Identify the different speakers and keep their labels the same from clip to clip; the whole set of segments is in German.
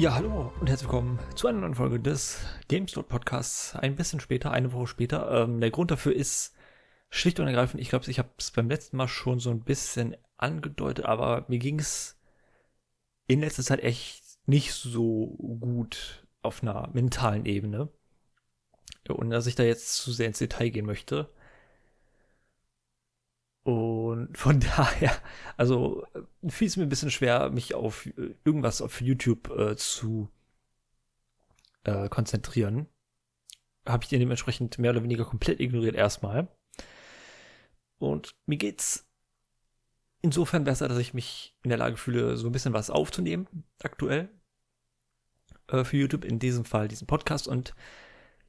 Speaker 1: Ja, hallo und herzlich willkommen zu einer neuen Folge des GameStop Podcasts. Ein bisschen später, eine Woche später. Ähm, der Grund dafür ist schlicht und ergreifend, ich glaube, ich habe es beim letzten Mal schon so ein bisschen angedeutet, aber mir ging es in letzter Zeit echt nicht so gut auf einer mentalen Ebene. Und dass ich da jetzt zu sehr ins Detail gehen möchte. Und von daher, also fiel es mir ein bisschen schwer, mich auf irgendwas auf YouTube äh, zu äh, konzentrieren. Habe ich den dementsprechend mehr oder weniger komplett ignoriert erstmal. Und mir geht's insofern besser, dass ich mich in der Lage fühle, so ein bisschen was aufzunehmen, aktuell, äh, für YouTube, in diesem Fall diesen Podcast. Und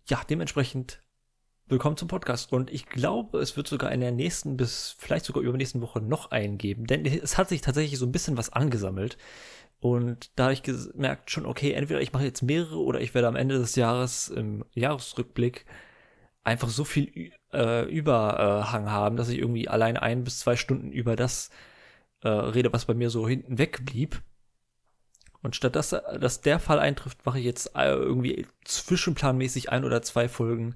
Speaker 1: ja, dementsprechend willkommen zum Podcast. Und ich glaube, es wird sogar in der nächsten bis vielleicht sogar übernächsten Woche noch einen geben, denn es hat sich tatsächlich so ein bisschen was angesammelt. Und da habe ich gemerkt schon, okay, entweder ich mache jetzt mehrere oder ich werde am Ende des Jahres im Jahresrückblick einfach so viel äh, Überhang haben, dass ich irgendwie allein ein bis zwei Stunden über das äh, rede, was bei mir so hinten weg blieb. Und statt dass, dass der Fall eintrifft, mache ich jetzt äh, irgendwie zwischenplanmäßig ein oder zwei Folgen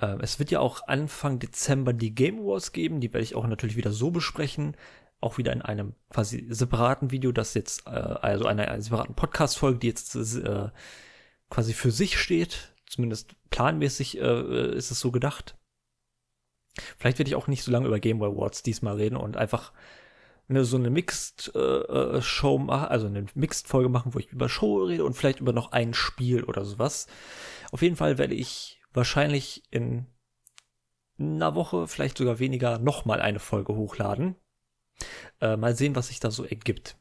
Speaker 1: äh, es wird ja auch Anfang Dezember die Game Wars geben, die werde ich auch natürlich wieder so besprechen. Auch wieder in einem quasi separaten Video, das jetzt, äh, also einer, separaten Podcast-Folge, die jetzt äh, quasi für sich steht. Zumindest planmäßig äh, ist es so gedacht. Vielleicht werde ich auch nicht so lange über Game Awards diesmal reden und einfach eine, so eine Mixed äh, äh, machen, also eine Mixed Folge machen, wo ich über Show rede und vielleicht über noch ein Spiel oder sowas. Auf jeden Fall werde ich wahrscheinlich in einer Woche, vielleicht sogar weniger, nochmal eine Folge hochladen. Äh, mal sehen, was sich da so ergibt.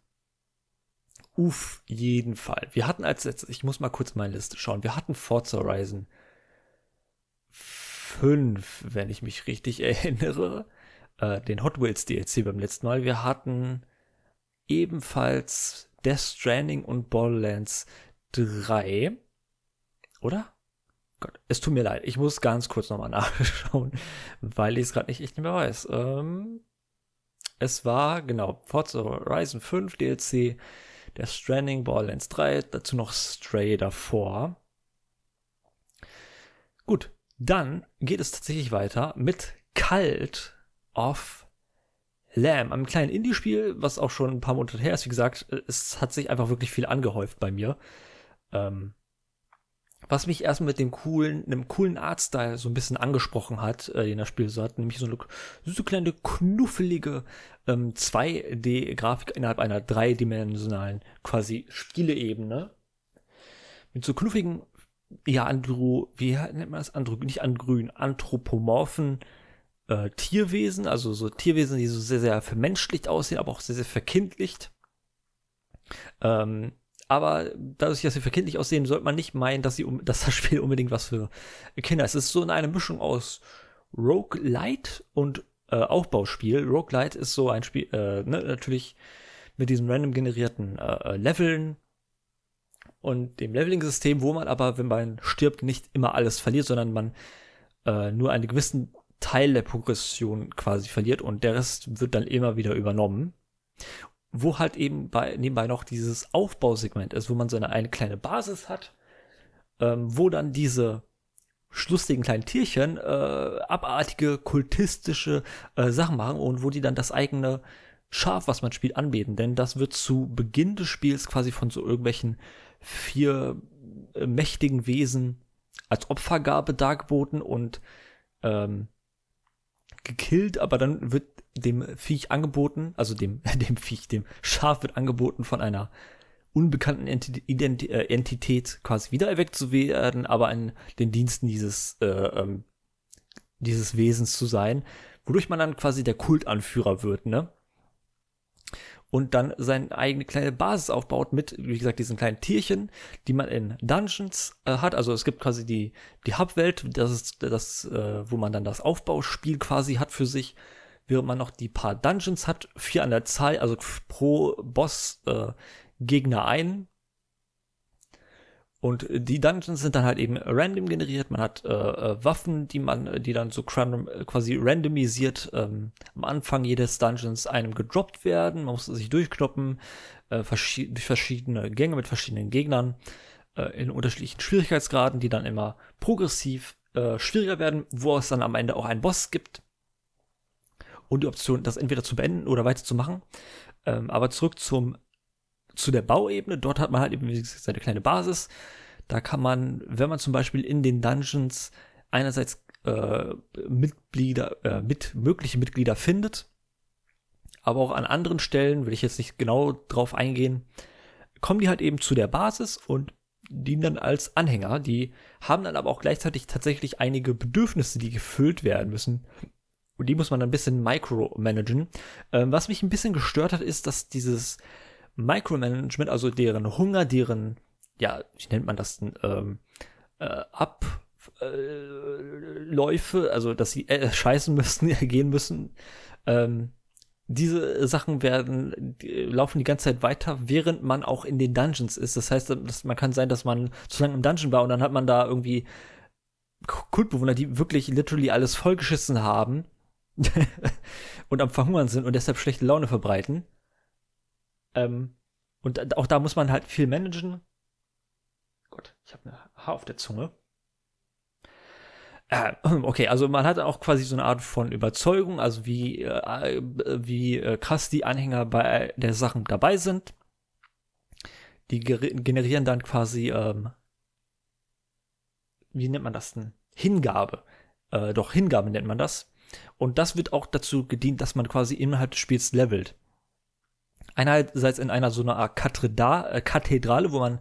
Speaker 1: Uff, jeden Fall. Wir hatten als letztes, ich muss mal kurz meine Liste schauen, wir hatten Forza Horizon 5, wenn ich mich richtig erinnere. Äh, den Hot Wheels DLC beim letzten Mal. Wir hatten ebenfalls Death Stranding und Borderlands 3. Oder? Gott, es tut mir leid. Ich muss ganz kurz nochmal nachschauen, weil ich es gerade nicht, echt nicht mehr weiß. Ähm, es war, genau, Forza Horizon 5 DLC, der Stranding, Borderlands 3, dazu noch Stray davor. Gut, dann geht es tatsächlich weiter mit Cult of Lamb, einem kleinen Indie-Spiel, was auch schon ein paar Monate her ist. Wie gesagt, es hat sich einfach wirklich viel angehäuft bei mir. Ähm, was mich erstmal mit dem coolen, einem coolen Artstyle so ein bisschen angesprochen hat, äh, den das Spiel so hat, nämlich so eine so kleine knuffelige ähm, 2D-Grafik innerhalb einer dreidimensionalen quasi Spieleebene. Mit so knuffigen, ja, Andro, wie nennt man das? Andro, nicht andrün, anthropomorphen äh, Tierwesen, also so Tierwesen, die so sehr, sehr vermenschlicht aussehen, aber auch sehr, sehr verkindlicht. Ähm, aber dadurch, dass sie verkindlich aussehen, sollte man nicht meinen, dass, sie, dass das Spiel unbedingt was für Kinder ist. Es ist so eine Mischung aus Roguelite und äh, Aufbauspiel. Roguelite ist so ein Spiel, äh, ne, natürlich mit diesen random generierten äh, äh, Leveln und dem Leveling-System, wo man aber, wenn man stirbt, nicht immer alles verliert, sondern man äh, nur einen gewissen Teil der Progression quasi verliert und der Rest wird dann immer wieder übernommen wo halt eben bei, nebenbei noch dieses Aufbausegment ist, wo man so eine, eine kleine Basis hat, ähm, wo dann diese schlustigen kleinen Tierchen äh, abartige kultistische äh, Sachen machen und wo die dann das eigene Schaf, was man spielt, anbeten. Denn das wird zu Beginn des Spiels quasi von so irgendwelchen vier äh, mächtigen Wesen als Opfergabe dargeboten und ähm, gekillt, aber dann wird dem Viech angeboten, also dem, dem Viech, dem Schaf wird angeboten von einer unbekannten Entität, äh, Entität quasi wiedererweckt zu werden, aber in den Diensten dieses, äh, ähm, dieses Wesens zu sein, wodurch man dann quasi der Kultanführer wird, ne? und dann seine eigene kleine Basis aufbaut mit, wie gesagt, diesen kleinen Tierchen, die man in Dungeons äh, hat. Also es gibt quasi die, die Hubwelt, das ist das, äh, wo man dann das Aufbauspiel quasi hat für sich, während man noch die paar Dungeons hat, vier an der Zahl, also pro Boss äh, Gegner ein, und die Dungeons sind dann halt eben random generiert. Man hat äh, äh Waffen, die man, die dann so quasi randomisiert ähm, am Anfang jedes Dungeons einem gedroppt werden. Man muss sich durchkloppen. äh, verschied durch verschiedene Gänge mit verschiedenen Gegnern äh, in unterschiedlichen Schwierigkeitsgraden, die dann immer progressiv äh, schwieriger werden, wo es dann am Ende auch einen Boss gibt und die Option, das entweder zu beenden oder weiterzumachen. Ähm, aber zurück zum zu der Bauebene. Dort hat man halt eben wie gesagt, seine kleine Basis. Da kann man, wenn man zum Beispiel in den Dungeons einerseits äh, Mitglieder, äh, mit mögliche Mitglieder findet, aber auch an anderen Stellen, will ich jetzt nicht genau drauf eingehen, kommen die halt eben zu der Basis und dienen dann als Anhänger. Die haben dann aber auch gleichzeitig tatsächlich einige Bedürfnisse, die gefüllt werden müssen. Und die muss man ein bisschen micromanagen. Ähm, was mich ein bisschen gestört hat, ist, dass dieses Micromanagement, also deren Hunger, deren, ja, wie nennt man das denn, ähm, äh, Abläufe, äh, also dass sie äh, scheißen müssen, gehen müssen, ähm, diese Sachen werden, die laufen die ganze Zeit weiter, während man auch in den Dungeons ist. Das heißt, dass, man kann sein, dass man zu lange im Dungeon war und dann hat man da irgendwie Kultbewohner, die wirklich literally alles vollgeschissen haben und am Verhungern sind und deshalb schlechte Laune verbreiten. Ähm, und auch da muss man halt viel managen. Gott, ich habe eine Haar auf der Zunge. Äh, okay, also man hat auch quasi so eine Art von Überzeugung, also wie, äh, wie äh, krass die Anhänger bei der Sachen dabei sind. Die generieren dann quasi, ähm, wie nennt man das denn? Hingabe. Äh, doch, Hingabe nennt man das. Und das wird auch dazu gedient, dass man quasi innerhalb des Spiels levelt. Einerseits in einer so einer Art äh, Kathedrale, wo man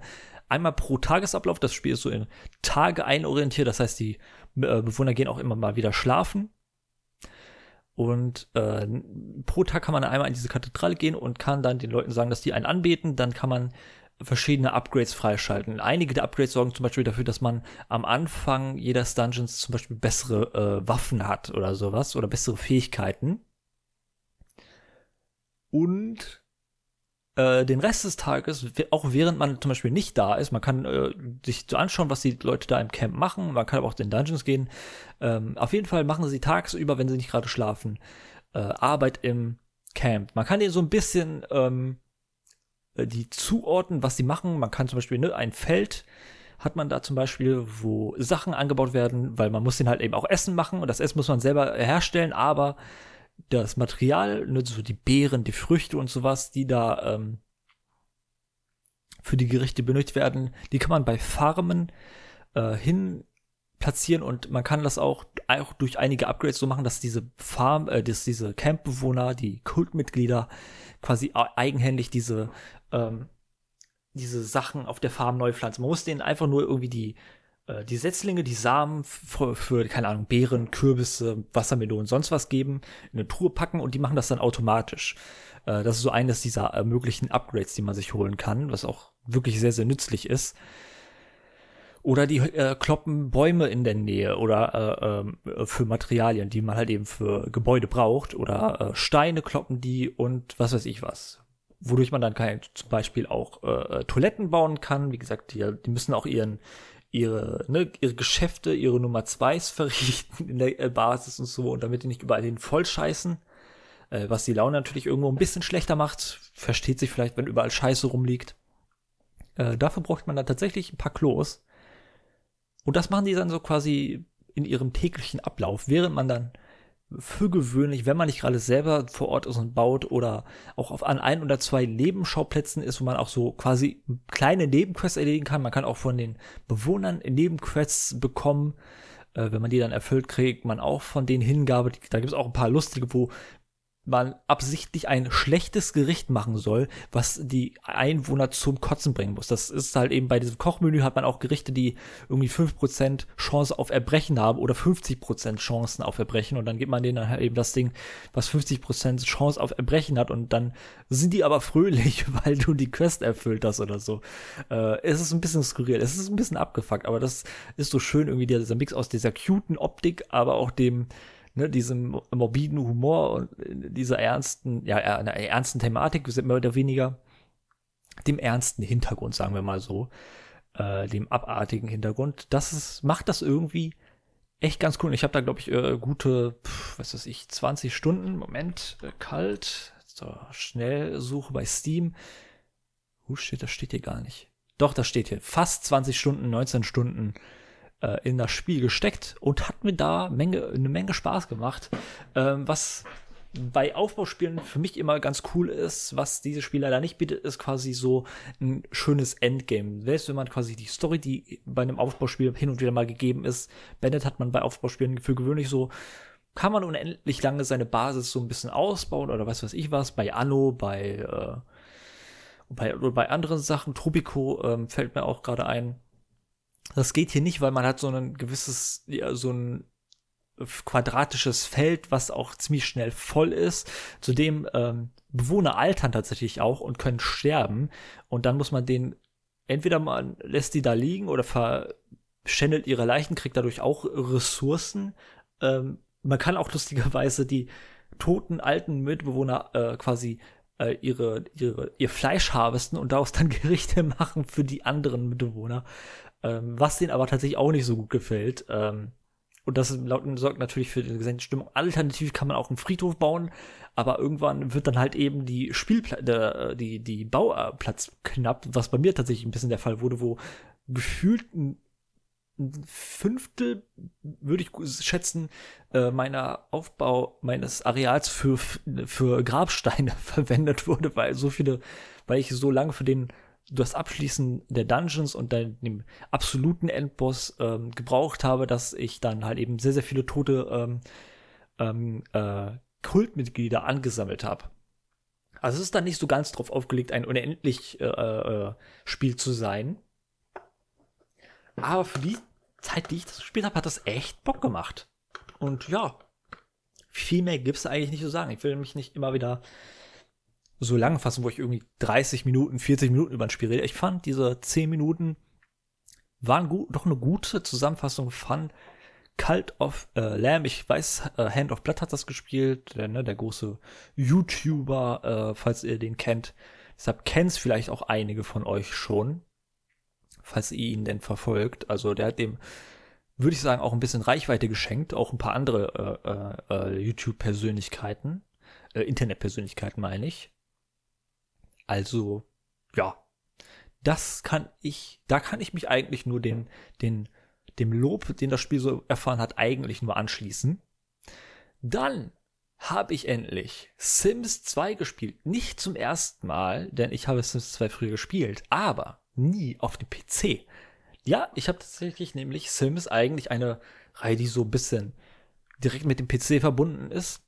Speaker 1: einmal pro Tagesablauf, das Spiel ist so in Tage einorientiert, das heißt, die äh, Bewohner gehen auch immer mal wieder schlafen. Und äh, pro Tag kann man einmal in diese Kathedrale gehen und kann dann den Leuten sagen, dass die einen anbeten. Dann kann man verschiedene Upgrades freischalten. Einige der Upgrades sorgen zum Beispiel dafür, dass man am Anfang jedes Dungeons zum Beispiel bessere äh, Waffen hat oder sowas oder bessere Fähigkeiten. Und äh, den Rest des Tages, auch während man zum Beispiel nicht da ist, man kann äh, sich so anschauen, was die Leute da im Camp machen, man kann aber auch in Dungeons gehen. Ähm, auf jeden Fall machen sie tagsüber, wenn sie nicht gerade schlafen, äh, Arbeit im Camp. Man kann denen so ein bisschen ähm, äh, die zuordnen, was sie machen. Man kann zum Beispiel ne, ein Feld hat man da zum Beispiel, wo Sachen angebaut werden, weil man muss den halt eben auch Essen machen und das Essen muss man selber herstellen, aber das Material, ne, so die Beeren, die Früchte und sowas, die da ähm, für die Gerichte benötigt werden, die kann man bei Farmen äh, hin platzieren und man kann das auch, auch durch einige Upgrades so machen, dass diese Farm, äh, dass diese Campbewohner, die Kultmitglieder quasi eigenhändig diese ähm, diese Sachen auf der Farm neu pflanzen. Man muss denen einfach nur irgendwie die äh, die Setzlinge, die Samen für, für, keine Ahnung, Beeren, Kürbisse, Wassermelonen, sonst was geben, in eine Truhe packen und die machen das dann automatisch. Äh, das ist so eines dieser äh, möglichen Upgrades, die man sich holen kann, was auch wirklich sehr, sehr nützlich ist. Oder die äh, kloppen Bäume in der Nähe oder äh, äh, für Materialien, die man halt eben für Gebäude braucht. Oder äh, Steine kloppen die und was weiß ich was. Wodurch man dann kann, zum Beispiel auch äh, Toiletten bauen kann. Wie gesagt, die, die müssen auch ihren, ihre, ne, ihre Geschäfte, ihre Nummer zweis verrichten in der äh, Basis und so und damit die nicht überall hin voll scheißen. Äh, was die Laune natürlich irgendwo ein bisschen schlechter macht. Versteht sich vielleicht, wenn überall Scheiße rumliegt. Äh, dafür braucht man dann tatsächlich ein paar Klos. Und das machen die dann so quasi in ihrem täglichen Ablauf, während man dann für gewöhnlich, wenn man nicht gerade selber vor Ort ist und baut oder auch auf an ein oder zwei Nebenschauplätzen ist, wo man auch so quasi kleine Nebenquests erledigen kann. Man kann auch von den Bewohnern Nebenquests bekommen. Äh, wenn man die dann erfüllt, kriegt man auch von denen Hingabe. Da gibt es auch ein paar lustige, wo man absichtlich ein schlechtes Gericht machen soll, was die Einwohner zum Kotzen bringen muss. Das ist halt eben bei diesem Kochmenü hat man auch Gerichte, die irgendwie 5% Chance auf Erbrechen haben oder 50% Chancen auf Erbrechen und dann gibt man denen halt eben das Ding, was 50% Chance auf Erbrechen hat und dann sind die aber fröhlich, weil du die Quest erfüllt hast oder so. Äh, es ist ein bisschen skurril, es ist ein bisschen abgefuckt, aber das ist so schön irgendwie dieser Mix aus dieser cuten Optik, aber auch dem ne, diesem morbiden Humor und dieser ernsten, ja, einer ernsten Thematik, mehr oder weniger, dem ernsten Hintergrund, sagen wir mal so, äh, dem abartigen Hintergrund, das ist, macht das irgendwie echt ganz cool. Ich habe da, glaube ich, äh, gute, pf, was weiß ich, 20 Stunden, Moment, äh, kalt, so, Schnellsuche bei Steam. Oh shit, das steht hier gar nicht. Doch, das steht hier. Fast 20 Stunden, 19 Stunden äh, in das Spiel gesteckt und hat mir da Menge, eine Menge Spaß gemacht. Ähm, was bei Aufbauspielen für mich immer ganz cool ist, was diese Spiel leider nicht bietet, ist quasi so ein schönes Endgame. Selbst wenn man quasi die Story, die bei einem Aufbauspiel hin und wieder mal gegeben ist, beendet, hat man bei Aufbauspielen für gewöhnlich so, kann man unendlich lange seine Basis so ein bisschen ausbauen oder was weiß ich was, bei Anno, bei, äh, bei, bei anderen Sachen, Tropico ähm, fällt mir auch gerade ein. Das geht hier nicht, weil man hat so ein gewisses, ja, so ein quadratisches Feld, was auch ziemlich schnell voll ist. Zudem ähm, Bewohner altern tatsächlich auch und können sterben. Und dann muss man den, entweder man lässt die da liegen oder verschändelt ihre Leichen, kriegt dadurch auch Ressourcen. Ähm, man kann auch lustigerweise die toten alten Mitbewohner äh, quasi äh, ihre, ihre, ihr Fleisch harvesten und daraus dann Gerichte machen für die anderen Mitbewohner. Ähm, was denen aber tatsächlich auch nicht so gut gefällt. Ähm, und das sorgt natürlich für die gesamte Stimmung. Alternativ kann man auch einen Friedhof bauen, aber irgendwann wird dann halt eben die Spielplatz, äh, die, die Bauplatz knapp, was bei mir tatsächlich ein bisschen der Fall wurde, wo gefühlt ein Fünftel, würde ich schätzen, äh, meiner Aufbau meines Areals für, für Grabsteine verwendet wurde, weil so viele, weil ich so lange für den das Abschließen der Dungeons und dann dem absoluten Endboss ähm, gebraucht habe, dass ich dann halt eben sehr, sehr viele tote ähm, ähm, äh, Kultmitglieder angesammelt habe. Also es ist dann nicht so ganz drauf aufgelegt, ein unendlich äh, äh, Spiel zu sein. Aber für die Zeit, die ich das gespielt habe, hat das echt Bock gemacht. Und ja, viel mehr gibt es eigentlich nicht zu sagen. Ich will mich nicht immer wieder so lange fassen, wo ich irgendwie 30 Minuten, 40 Minuten über ein Spiel rede. Ich fand diese 10 Minuten waren gut, doch eine gute Zusammenfassung von Cult of äh, Lamb. Ich weiß, äh, Hand of Blood hat das gespielt, der, ne, der große YouTuber, äh, falls ihr den kennt. Deshalb kennt es vielleicht auch einige von euch schon, falls ihr ihn denn verfolgt. Also der hat dem, würde ich sagen, auch ein bisschen Reichweite geschenkt, auch ein paar andere äh, äh, äh YouTube-Persönlichkeiten, äh, Internet-Persönlichkeiten meine ich. Also, ja. Das kann ich, da kann ich mich eigentlich nur den, den, dem Lob, den das Spiel so erfahren hat, eigentlich nur anschließen. Dann habe ich endlich Sims 2 gespielt. Nicht zum ersten Mal, denn ich habe Sims 2 früher gespielt, aber nie auf dem PC. Ja, ich habe tatsächlich nämlich Sims eigentlich eine Reihe, die so ein bisschen direkt mit dem PC verbunden ist.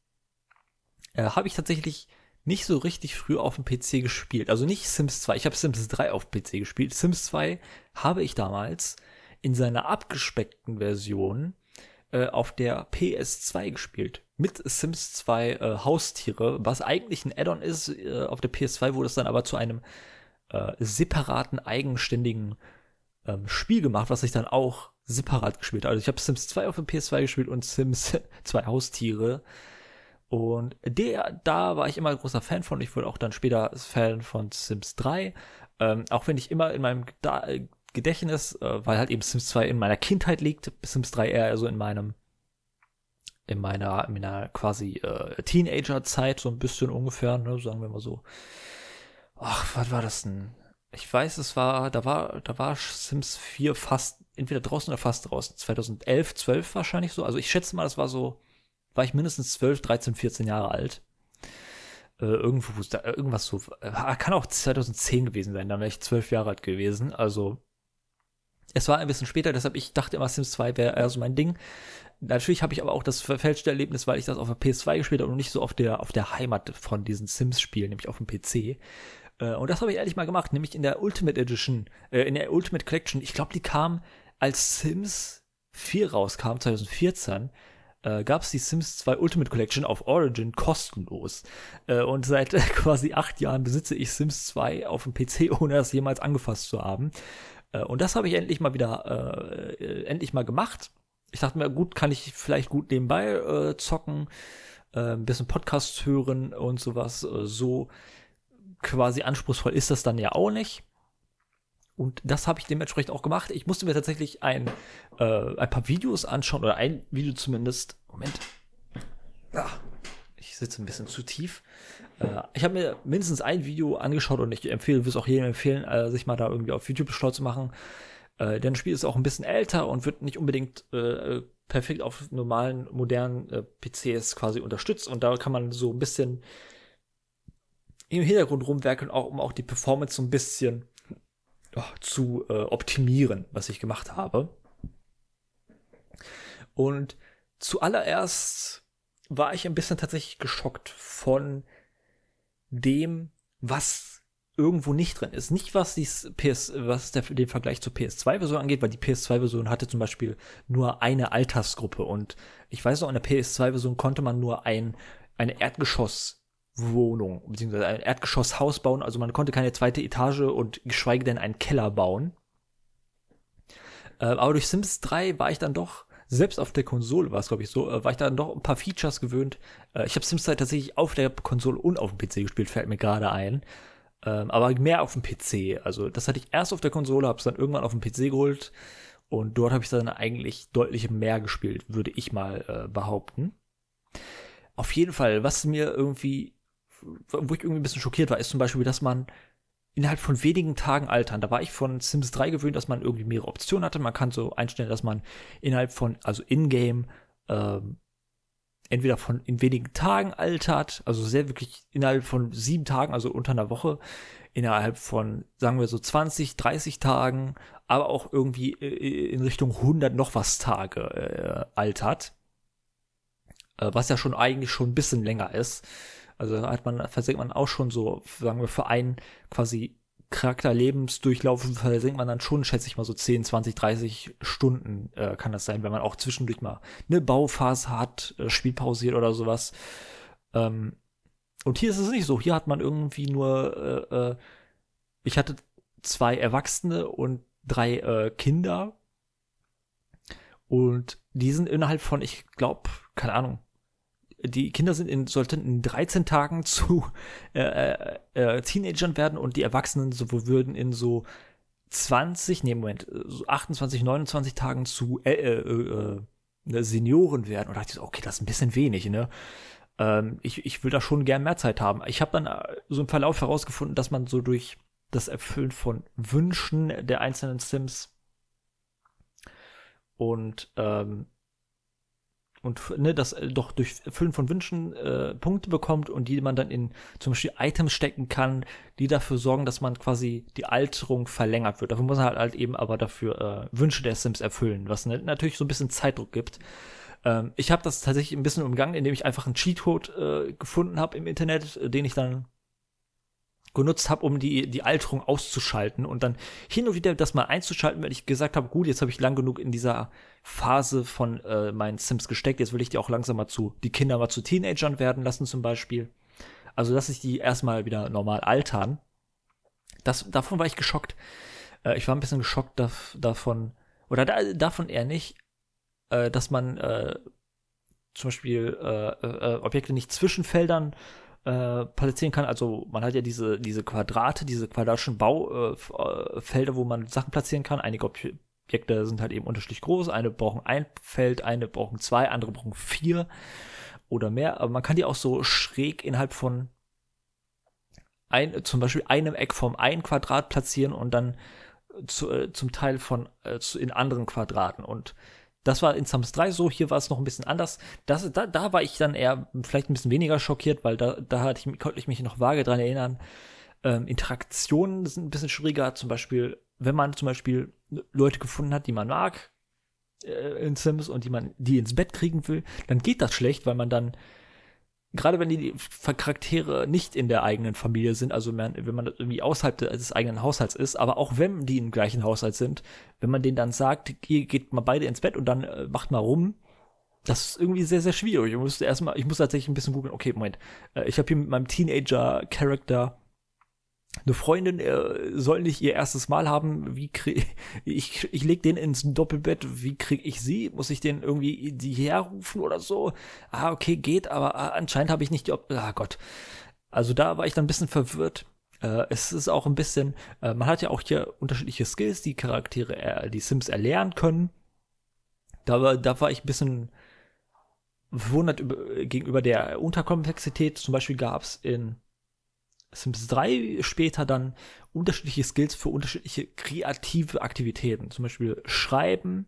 Speaker 1: Äh, habe ich tatsächlich nicht so richtig früh auf dem PC gespielt. Also nicht Sims 2. Ich habe Sims 3 auf PC gespielt. Sims 2 habe ich damals in seiner abgespeckten Version äh, auf der PS2 gespielt. Mit Sims 2 äh, Haustiere, was eigentlich ein Add-on ist. Äh, auf der PS2 wurde es dann aber zu einem äh, separaten, eigenständigen ähm, Spiel gemacht, was ich dann auch separat gespielt habe. Also ich habe Sims 2 auf der PS2 gespielt und Sims 2 Haustiere und der, da war ich immer großer Fan von. Ich wurde auch dann später Fan von Sims 3. Ähm, auch wenn ich immer in meinem da Gedächtnis, äh, weil halt eben Sims 2 in meiner Kindheit liegt, Sims 3 eher so in meinem, in meiner, in meiner quasi äh, Teenager-Zeit, so ein bisschen ungefähr, ne, sagen wir mal so. Ach, was war das denn? Ich weiß, es war, da war, da war Sims 4 fast, entweder draußen oder fast draußen. 2011, 12 wahrscheinlich so. Also ich schätze mal, das war so war ich mindestens 12, 13, 14 Jahre alt. Äh, irgendwo, da, irgendwas so, äh, kann auch 2010 gewesen sein, dann wäre ich 12 Jahre alt gewesen. Also, es war ein bisschen später, deshalb ich dachte immer, Sims 2 wäre eher so mein Ding. Natürlich habe ich aber auch das verfälschte Erlebnis, weil ich das auf der PS2 gespielt habe und nicht so auf der, auf der Heimat von diesen Sims-Spielen, nämlich auf dem PC. Äh, und das habe ich ehrlich mal gemacht, nämlich in der Ultimate Edition, äh, in der Ultimate Collection. Ich glaube, die kam als Sims 4 rauskam, 2014 äh, gab es die Sims 2 Ultimate Collection auf Origin kostenlos. Äh, und seit äh, quasi acht Jahren besitze ich Sims 2 auf dem PC, ohne das jemals angefasst zu haben. Äh, und das habe ich endlich mal wieder, äh, endlich mal gemacht. Ich dachte mir, gut, kann ich vielleicht gut nebenbei äh, zocken, ein bisschen Podcasts hören und sowas. so quasi anspruchsvoll ist das dann ja auch nicht. Und das habe ich dementsprechend auch gemacht. Ich musste mir tatsächlich ein, äh, ein paar Videos anschauen, oder ein Video zumindest. Moment. Ja, ich sitze ein bisschen zu tief. Äh, ich habe mir mindestens ein Video angeschaut und ich empfehle, würde es auch jedem empfehlen, äh, sich mal da irgendwie auf YouTube schlau zu machen. Äh, denn das Spiel ist auch ein bisschen älter und wird nicht unbedingt äh, perfekt auf normalen, modernen äh, PCs quasi unterstützt. Und da kann man so ein bisschen im Hintergrund rumwerkeln, auch, um auch die Performance so ein bisschen zu äh, optimieren, was ich gemacht habe. Und zuallererst war ich ein bisschen tatsächlich geschockt von dem, was irgendwo nicht drin ist. Nicht was dies PS, was der, den Vergleich zur PS2-Version angeht, weil die PS2-Version hatte zum Beispiel nur eine Altersgruppe und ich weiß noch, in der PS2-Version konnte man nur ein, eine Erdgeschosswohnung beziehungsweise ein Erdgeschosshaus bauen, also man konnte keine zweite Etage und geschweige denn einen Keller bauen. Äh, aber durch Sims 3 war ich dann doch selbst auf der Konsole war es, glaube ich, so, äh, war ich dann doch ein paar Features gewöhnt. Äh, ich habe Sims 2 tatsächlich auf der Konsole und auf dem PC gespielt, fällt mir gerade ein. Ähm, aber mehr auf dem PC. Also das hatte ich erst auf der Konsole, habe es dann irgendwann auf dem PC geholt. Und dort habe ich dann eigentlich deutlich mehr gespielt, würde ich mal äh, behaupten. Auf jeden Fall, was mir irgendwie, wo ich irgendwie ein bisschen schockiert war, ist zum Beispiel, dass man innerhalb von wenigen Tagen altern. Da war ich von Sims 3 gewöhnt, dass man irgendwie mehrere Optionen hatte. Man kann so einstellen, dass man innerhalb von, also in-game, ähm, entweder von in wenigen Tagen altert, also sehr wirklich innerhalb von sieben Tagen, also unter einer Woche, innerhalb von, sagen wir so 20, 30 Tagen, aber auch irgendwie äh, in Richtung 100 noch was Tage äh, altert. Äh, was ja schon eigentlich schon ein bisschen länger ist. Also hat man, versenkt man auch schon so, sagen wir, für einen quasi Charakterlebensdurchlauf versenkt man dann schon, schätze ich mal, so 10, 20, 30 Stunden äh, kann das sein, wenn man auch zwischendurch mal eine Bauphase hat, äh, Spiel pausiert oder sowas. Ähm, und hier ist es nicht so. Hier hat man irgendwie nur, äh, äh, ich hatte zwei Erwachsene und drei äh, Kinder. Und die sind innerhalb von, ich glaube, keine Ahnung, die Kinder sind in, sollten in 13 Tagen zu äh, äh, äh, Teenagern werden und die Erwachsenen so würden in so 20, nee, Moment, so 28, 29 Tagen zu äh, äh, äh, Senioren werden. Und da dachte ich so, okay, das ist ein bisschen wenig, ne? Ähm, ich, ich will da schon gern mehr Zeit haben. Ich habe dann äh, so im Verlauf herausgefunden, dass man so durch das Erfüllen von Wünschen der einzelnen Sims und ähm, und ne, das äh, doch durch Füllen von Wünschen äh, Punkte bekommt und die man dann in zum Beispiel Items stecken kann, die dafür sorgen, dass man quasi die Alterung verlängert wird. Dafür muss man halt, halt eben aber dafür äh, Wünsche der Sims erfüllen, was ne, natürlich so ein bisschen Zeitdruck gibt. Ähm, ich habe das tatsächlich ein bisschen umgangen, indem ich einfach einen Cheatcode äh, gefunden habe im Internet, äh, den ich dann genutzt habe, um die, die Alterung auszuschalten und dann hin und wieder das mal einzuschalten, wenn ich gesagt habe, gut, jetzt habe ich lang genug in dieser Phase von äh, meinen Sims gesteckt, jetzt will ich die auch langsam mal zu, die Kinder mal zu Teenagern werden lassen zum Beispiel. Also, dass ich die erstmal wieder normal altern. Das, davon war ich geschockt. Äh, ich war ein bisschen geschockt da, davon, oder da, davon eher nicht, äh, dass man äh, zum Beispiel äh, äh, Objekte nicht zwischen Feldern äh, platzieren kann. Also man hat ja diese, diese Quadrate, diese quadratischen Baufelder, äh, wo man Sachen platzieren kann. Einige Objekte sind halt eben unterschiedlich groß. Eine brauchen ein Feld, eine brauchen zwei, andere brauchen vier oder mehr. Aber man kann die auch so schräg innerhalb von ein, zum Beispiel einem Eck vom einen Quadrat platzieren und dann zu, äh, zum Teil von äh, zu, in anderen Quadraten. Und das war in Sums 3 so, hier war es noch ein bisschen anders. Das, da, da war ich dann eher vielleicht ein bisschen weniger schockiert, weil da, da hatte ich, konnte ich mich noch vage dran erinnern. Ähm, Interaktionen sind ein bisschen schwieriger. Zum Beispiel, wenn man zum Beispiel Leute gefunden hat, die man mag äh, in Sims und die man die ins Bett kriegen will, dann geht das schlecht, weil man dann gerade wenn die Charaktere nicht in der eigenen Familie sind, also wenn, man irgendwie außerhalb des eigenen Haushalts ist, aber auch wenn die im gleichen Haushalt sind, wenn man denen dann sagt, ihr geht mal beide ins Bett und dann äh, macht mal rum, das ist irgendwie sehr, sehr schwierig. Ich musste erstmal, ich muss tatsächlich ein bisschen googeln, okay, Moment, äh, ich habe hier mit meinem Teenager-Charakter eine Freundin äh, soll nicht ihr erstes Mal haben, wie krieg ich ich leg den ins Doppelbett, wie krieg ich sie? Muss ich den irgendwie die herrufen oder so? Ah, okay, geht, aber ah, anscheinend habe ich nicht die Op Ah Gott. Also da war ich dann ein bisschen verwirrt. Äh, es ist auch ein bisschen, äh, man hat ja auch hier unterschiedliche Skills, die Charaktere, äh, die Sims erlernen können. Da war, da war ich ein bisschen verwundert über, gegenüber der Unterkomplexität. Zum Beispiel gab es in Sims 3 später dann unterschiedliche Skills für unterschiedliche kreative Aktivitäten. Zum Beispiel Schreiben,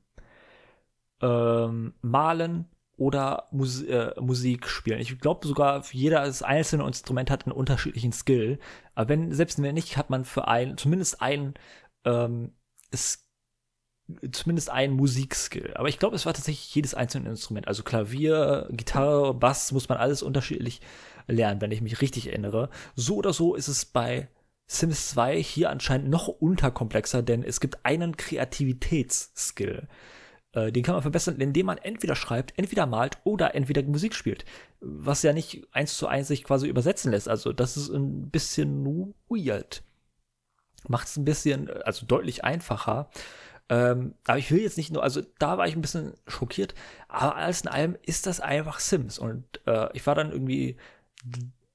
Speaker 1: ähm, Malen oder Mus äh, Musik spielen. Ich glaube sogar, jedes einzelne Instrument hat einen unterschiedlichen Skill. Aber wenn, selbst wenn nicht, hat man für ein, zumindest ein, ähm, zumindest ein Musikskill. Aber ich glaube, es war tatsächlich jedes einzelne Instrument. Also Klavier, Gitarre, Bass muss man alles unterschiedlich lernen, wenn ich mich richtig erinnere. So oder so ist es bei Sims 2 hier anscheinend noch unterkomplexer, denn es gibt einen Kreativitätsskill. Äh, den kann man verbessern, indem man entweder schreibt, entweder malt oder entweder Musik spielt. Was ja nicht eins zu eins sich quasi übersetzen lässt. Also das ist ein bisschen weird. Macht es ein bisschen, also deutlich einfacher. Ähm, aber ich will jetzt nicht nur, also da war ich ein bisschen schockiert, aber alles in allem ist das einfach Sims. Und äh, ich war dann irgendwie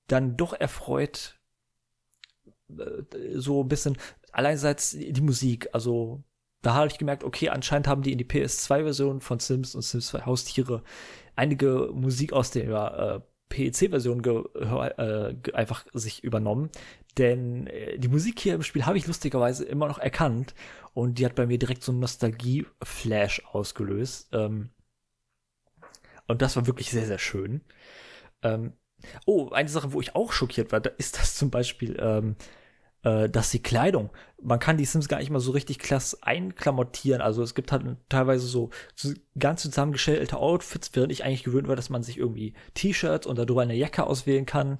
Speaker 1: dann doch erfreut, äh, so ein bisschen, alleinseits die Musik, also da habe ich gemerkt, okay, anscheinend haben die in die PS2-Version von Sims und Sims 2 Haustiere einige Musik aus der äh, PEC-Version äh, einfach sich übernommen. Denn äh, die Musik hier im Spiel habe ich lustigerweise immer noch erkannt und die hat bei mir direkt so einen Nostalgie-Flash ausgelöst. Ähm, und das war wirklich sehr, sehr schön. Ähm, oh, eine Sache, wo ich auch schockiert war, ist das zum Beispiel ähm, äh, dass die Kleidung, man kann die Sims gar nicht mal so richtig klasse einklamottieren. Also es gibt halt teilweise so, so ganz zusammengestellte Outfits, während ich eigentlich gewöhnt war, dass man sich irgendwie T-Shirts und darüber eine Jacke auswählen kann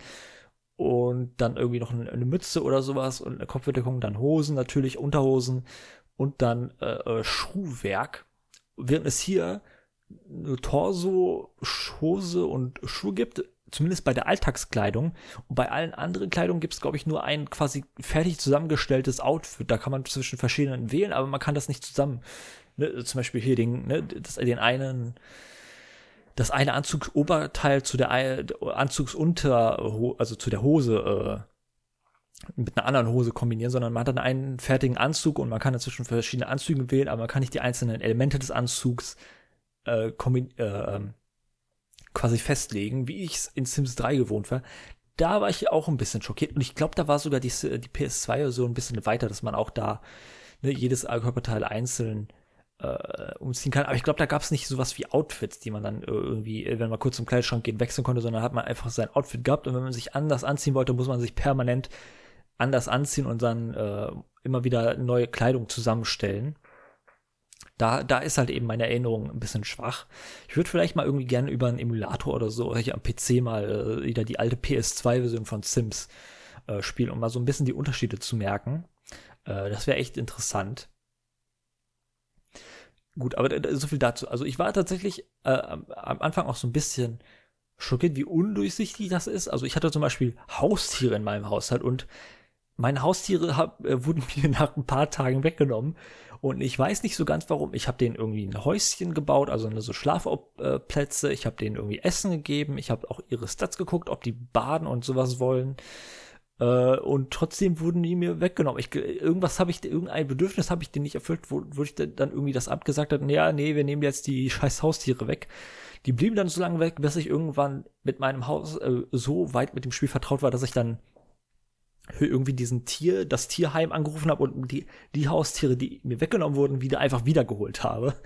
Speaker 1: und dann irgendwie noch eine, eine, Mütze oder sowas und eine Kopfbedeckung, dann Hosen natürlich, Unterhosen und dann äh, äh, Schuhwerk. Während es hier Torso, Hose und Schuhe gibt, zumindest bei der Alltagskleidung. Und bei allen anderen Kleidungen gibt es, glaube ich, nur ein quasi fertig zusammengestelltes Outfit. Da kann man zwischen verschiedenen wählen, aber man kann das nicht zusammen. Ne? Zum Beispiel hier den, ne, das, den einen, das eine Anzugsoberteil zu der Anzugsunter, also zu der Hose, äh, mit einer anderen Hose kombinieren, sondern man hat dann einen fertigen Anzug und man kann dazwischen verschiedene Anzüge wählen, aber man kann nicht die einzelnen Elemente des Anzugs äh. Äh, ähm, quasi festlegen, wie ich es in Sims 3 gewohnt war. Da war ich auch ein bisschen schockiert und ich glaube, da war sogar die, die PS2 so ein bisschen weiter, dass man auch da ne, jedes Körperteil einzeln äh, umziehen kann. Aber ich glaube, da gab es nicht sowas wie Outfits, die man dann äh, irgendwie, wenn man kurz zum Kleiderschrank geht, wechseln konnte, sondern hat man einfach sein Outfit gehabt und wenn man sich anders anziehen wollte, muss man sich permanent anders anziehen und dann äh, immer wieder neue Kleidung zusammenstellen. Da, da ist halt eben meine Erinnerung ein bisschen schwach. Ich würde vielleicht mal irgendwie gerne über einen Emulator oder so, hier am PC mal äh, wieder die alte PS2-Version von Sims äh, spielen, um mal so ein bisschen die Unterschiede zu merken. Äh, das wäre echt interessant. Gut, aber so viel dazu. Also ich war tatsächlich äh, am Anfang auch so ein bisschen schockiert, wie undurchsichtig das ist. Also ich hatte zum Beispiel Haustiere in meinem Haushalt und meine Haustiere hab, äh, wurden mir nach ein paar Tagen weggenommen. Und ich weiß nicht so ganz warum. Ich habe denen irgendwie ein Häuschen gebaut, also so Schlafplätze. Ich habe denen irgendwie Essen gegeben. Ich habe auch ihre Stats geguckt, ob die baden und sowas wollen. Äh, und trotzdem wurden die mir weggenommen. Ich, irgendwas habe ich, irgendein Bedürfnis habe ich denen nicht erfüllt, wo, wo ich dann irgendwie das abgesagt habe, ja, nee, wir nehmen jetzt die scheiß Haustiere weg. Die blieben dann so lange weg, bis ich irgendwann mit meinem Haus äh, so weit mit dem Spiel vertraut war, dass ich dann irgendwie diesen Tier, das Tierheim angerufen habe und die, die Haustiere, die mir weggenommen wurden, wieder einfach wiedergeholt habe.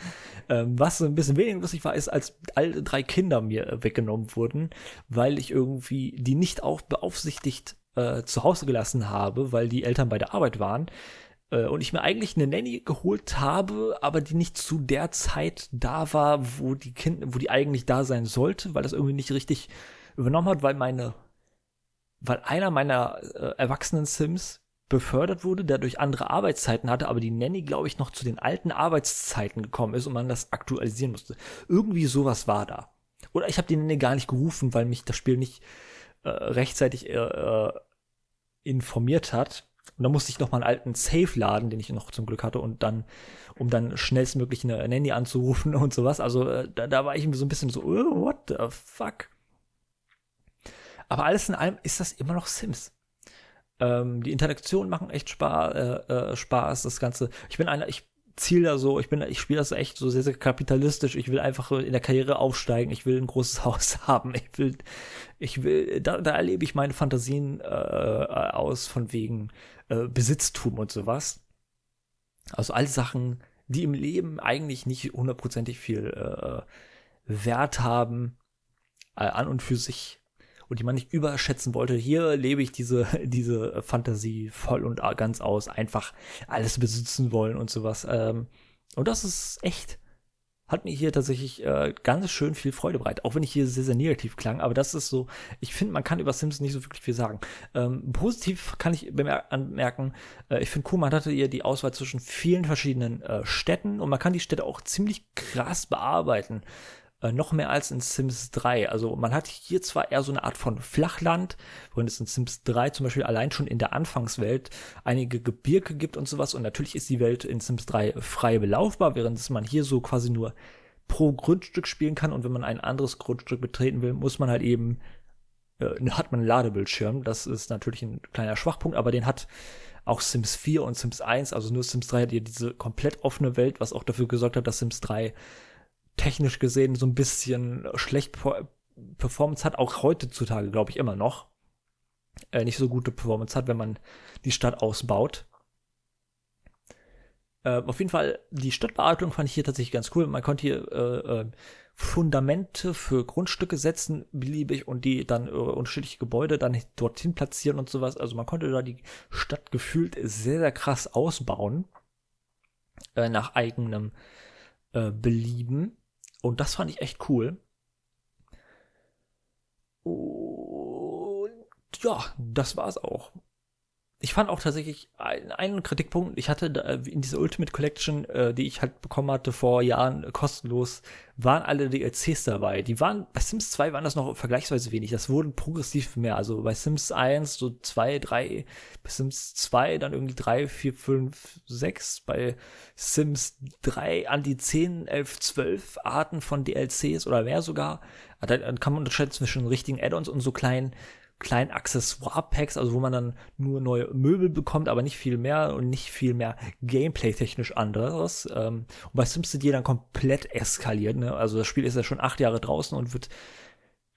Speaker 1: Ähm, was so ein bisschen weniger lustig war, ist, als alle drei Kinder mir weggenommen wurden, weil ich irgendwie die nicht auch beaufsichtigt äh, zu Hause gelassen habe, weil die Eltern bei der Arbeit waren. Äh, und ich mir eigentlich eine Nanny geholt habe, aber die nicht zu der Zeit da war, wo die Kinder, wo die eigentlich da sein sollte, weil das irgendwie nicht richtig übernommen hat, weil meine weil einer meiner äh, erwachsenen Sims befördert wurde, der durch andere Arbeitszeiten hatte, aber die Nanny, glaube ich, noch zu den alten Arbeitszeiten gekommen ist und man das aktualisieren musste. Irgendwie sowas war da. Oder ich habe die Nanny gar nicht gerufen, weil mich das Spiel nicht äh, rechtzeitig äh, äh informiert hat. Und dann musste ich noch mal einen alten Safe laden, den ich noch zum Glück hatte, und dann, um dann schnellstmöglich eine Nanny anzurufen und sowas. Also äh, da, da war ich so ein bisschen so, oh, what the fuck? Aber alles in allem ist das immer noch Sims. Ähm, die Interaktionen machen echt Spaß, äh, äh, Spaß, das Ganze. Ich bin einer, ich Ziel da so, ich bin, ich spiele das echt so sehr, sehr kapitalistisch. Ich will einfach in der Karriere aufsteigen. Ich will ein großes Haus haben. Ich will, ich will, da, da erlebe ich meine Fantasien äh, aus von wegen äh, Besitztum und sowas. Also all Sachen, die im Leben eigentlich nicht hundertprozentig viel äh, Wert haben, äh, an und für sich und die man nicht überschätzen wollte. Hier lebe ich diese, diese Fantasie voll und ganz aus, einfach alles besitzen wollen und sowas. Ähm, und das ist echt, hat mir hier tatsächlich äh, ganz schön viel Freude bereit, auch wenn ich hier sehr, sehr negativ klang, aber das ist so, ich finde, man kann über Sims nicht so wirklich viel sagen. Ähm, positiv kann ich anmerken, äh, ich finde cool, man hatte hier die Auswahl zwischen vielen verschiedenen äh, Städten und man kann die Städte auch ziemlich krass bearbeiten. Äh, noch mehr als in Sims 3. Also man hat hier zwar eher so eine Art von Flachland, während es in Sims 3 zum Beispiel allein schon in der Anfangswelt einige Gebirge gibt und sowas. Und natürlich ist die Welt in Sims 3 frei belaufbar, während man hier so quasi nur pro Grundstück spielen kann. Und wenn man ein anderes Grundstück betreten will, muss man halt eben, äh, hat man einen Ladebildschirm. Das ist natürlich ein kleiner Schwachpunkt, aber den hat auch Sims 4 und Sims 1, also nur Sims 3 hat hier diese komplett offene Welt, was auch dafür gesorgt hat, dass Sims 3 technisch gesehen so ein bisschen schlecht Performance hat, auch heutzutage, glaube ich, immer noch. Äh, nicht so gute Performance hat, wenn man die Stadt ausbaut. Äh, auf jeden Fall, die Stadtbearbeitung fand ich hier tatsächlich ganz cool. Man konnte hier äh, äh Fundamente für Grundstücke setzen, beliebig, und die dann äh, unterschiedliche Gebäude dann dorthin platzieren und sowas. Also man konnte da die Stadt gefühlt sehr, sehr krass ausbauen. Äh, nach eigenem Belieben. Und das fand ich echt cool. Und ja, das war's auch ich fand auch tatsächlich einen Kritikpunkt, ich hatte in dieser Ultimate Collection, äh, die ich halt bekommen hatte vor Jahren äh, kostenlos, waren alle DLCs dabei. Die waren, bei Sims 2 waren das noch vergleichsweise wenig. Das wurden progressiv mehr. Also bei Sims 1 so 2, 3, bei Sims 2 dann irgendwie 3, 4, 5, 6, bei Sims 3 an die 10, 11, 12 Arten von DLCs oder mehr sogar. Dann kann man unterscheiden zwischen richtigen Add-ons und so kleinen kleinen Accessoire-Packs, also wo man dann nur neue Möbel bekommt, aber nicht viel mehr und nicht viel mehr Gameplay-technisch anderes. Ähm, und bei SimCity dann komplett eskaliert. Ne? Also das Spiel ist ja schon acht Jahre draußen und wird,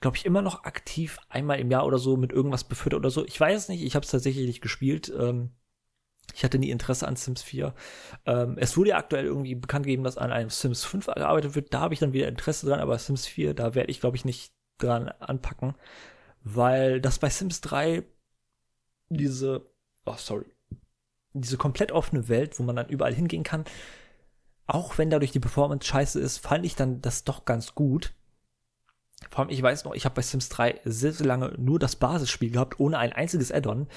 Speaker 1: glaube ich, immer noch aktiv einmal im Jahr oder so mit irgendwas befüttert oder so. Ich weiß nicht, ich habe es tatsächlich nicht gespielt. Ähm, ich hatte nie Interesse an Sims 4. Ähm, es wurde ja aktuell irgendwie bekannt gegeben, dass an einem Sims 5 gearbeitet wird. Da habe ich dann wieder Interesse dran, aber Sims 4, da werde ich, glaube ich, nicht dran anpacken weil das bei Sims 3 diese, oh sorry, diese komplett offene Welt, wo man dann überall hingehen kann, auch wenn dadurch die Performance scheiße ist, fand ich dann das doch ganz gut. Vor allem, ich weiß noch, ich habe bei Sims 3 sehr, sehr lange nur das Basisspiel gehabt, ohne ein einziges Add-on.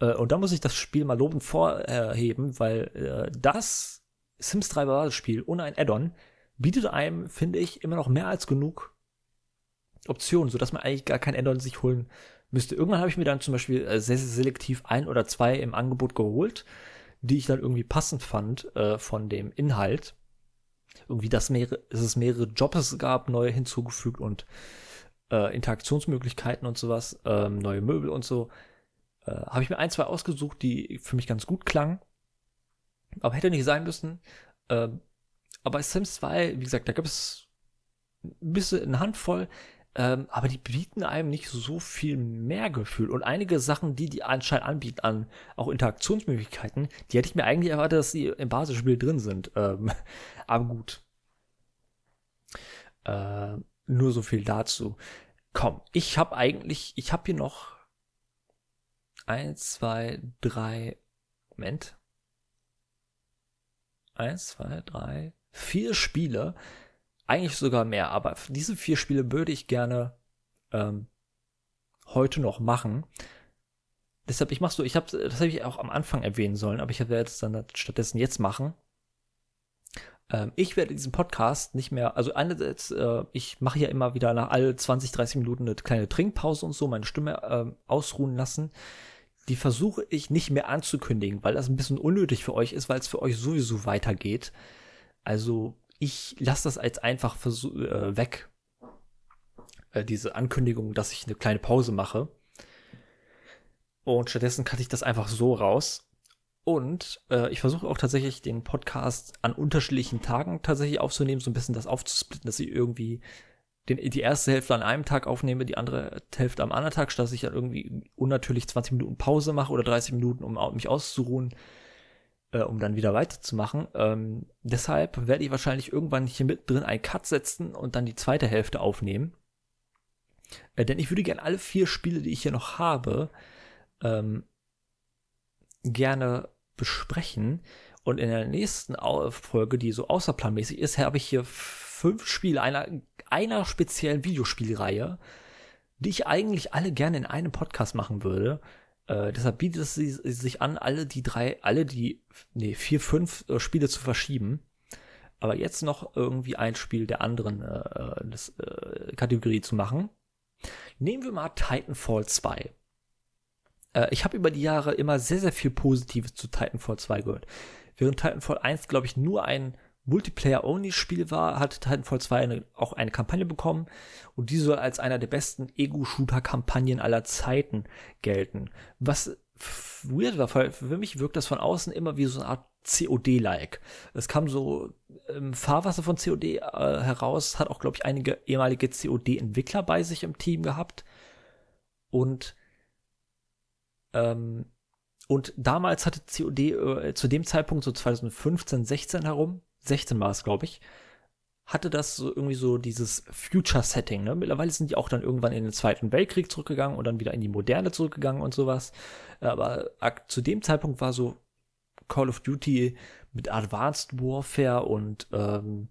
Speaker 1: Äh, und da muss ich das Spiel mal lobend vorheben, weil äh, das Sims 3 Basisspiel ohne ein Add-on bietet einem, finde ich, immer noch mehr als genug Optionen, sodass man eigentlich gar kein Add-on sich holen müsste. Irgendwann habe ich mir dann zum Beispiel äh, sehr, sehr selektiv ein oder zwei im Angebot geholt, die ich dann irgendwie passend fand äh, von dem Inhalt. Irgendwie, dass, mehrere, dass es mehrere Jobs gab, neue hinzugefügt und äh, Interaktionsmöglichkeiten und sowas, ähm, neue Möbel und so. Äh, habe ich mir ein, zwei ausgesucht, die für mich ganz gut klangen. Aber hätte nicht sein müssen. Äh, aber Sims 2, wie gesagt, da gibt es ein bisschen eine Handvoll, ähm, aber die bieten einem nicht so viel mehr Gefühl. Und einige Sachen, die die anscheinend anbieten an auch Interaktionsmöglichkeiten, die hätte ich mir eigentlich erwartet, dass sie im Basisspiel drin sind. Ähm, aber gut. Äh, nur so viel dazu. Komm, ich habe eigentlich, ich habe hier noch eins, zwei, drei, Moment. Eins, zwei, drei, vier Spiele, eigentlich sogar mehr, aber diese vier Spiele würde ich gerne ähm, heute noch machen. Deshalb, ich mach so, ich habe, das habe ich auch am Anfang erwähnen sollen, aber ich werde es dann stattdessen jetzt machen. Ähm, ich werde diesen Podcast nicht mehr, also einerseits, äh, ich mache ja immer wieder nach alle 20, 30 Minuten eine kleine Trinkpause und so, meine Stimme äh, ausruhen lassen. Die versuche ich nicht mehr anzukündigen, weil das ein bisschen unnötig für euch ist, weil es für euch sowieso weitergeht. Also ich lasse das als einfach äh, weg. Äh, diese Ankündigung, dass ich eine kleine Pause mache. Und stattdessen cutte ich das einfach so raus. Und äh, ich versuche auch tatsächlich den Podcast an unterschiedlichen Tagen tatsächlich aufzunehmen, so ein bisschen das aufzusplitten, dass ich irgendwie den, die erste Hälfte an einem Tag aufnehme, die andere Hälfte am anderen Tag, statt dass ich dann irgendwie unnatürlich 20 Minuten Pause mache oder 30 Minuten, um mich auszuruhen, äh, um dann wieder weiterzumachen. Ähm, deshalb werde ich wahrscheinlich irgendwann hier mit drin einen Cut setzen und dann die zweite Hälfte aufnehmen. Äh, denn ich würde gerne alle vier Spiele, die ich hier noch habe, ähm, gerne besprechen. Und in der nächsten Folge, die so außerplanmäßig ist, habe ich hier fünf Spiele einer, einer speziellen Videospielreihe, die ich eigentlich alle gerne in einem Podcast machen würde. Äh, deshalb bietet es sich an, alle die drei, alle die, nee, vier, fünf äh, Spiele zu verschieben. Aber jetzt noch irgendwie ein Spiel der anderen äh, das, äh, Kategorie zu machen. Nehmen wir mal Titanfall 2. Äh, ich habe über die Jahre immer sehr, sehr viel Positives zu Titanfall 2 gehört. Während Titanfall 1, glaube ich, nur ein Multiplayer-Only-Spiel war, hat Titanfall 2 eine, auch eine Kampagne bekommen und die soll als einer der besten Ego-Shooter-Kampagnen aller Zeiten gelten. Was weird war, für mich wirkt das von außen immer wie so eine Art COD-like. Es kam so im Fahrwasser von COD äh, heraus, hat auch, glaube ich, einige ehemalige COD-Entwickler bei sich im Team gehabt und ähm, und damals hatte COD äh, zu dem Zeitpunkt, so 2015, 16 herum, 16 war es, glaube ich, hatte das so irgendwie so dieses Future-Setting. Ne? Mittlerweile sind die auch dann irgendwann in den Zweiten Weltkrieg zurückgegangen und dann wieder in die Moderne zurückgegangen und sowas. Aber zu dem Zeitpunkt war so Call of Duty mit Advanced Warfare und ähm,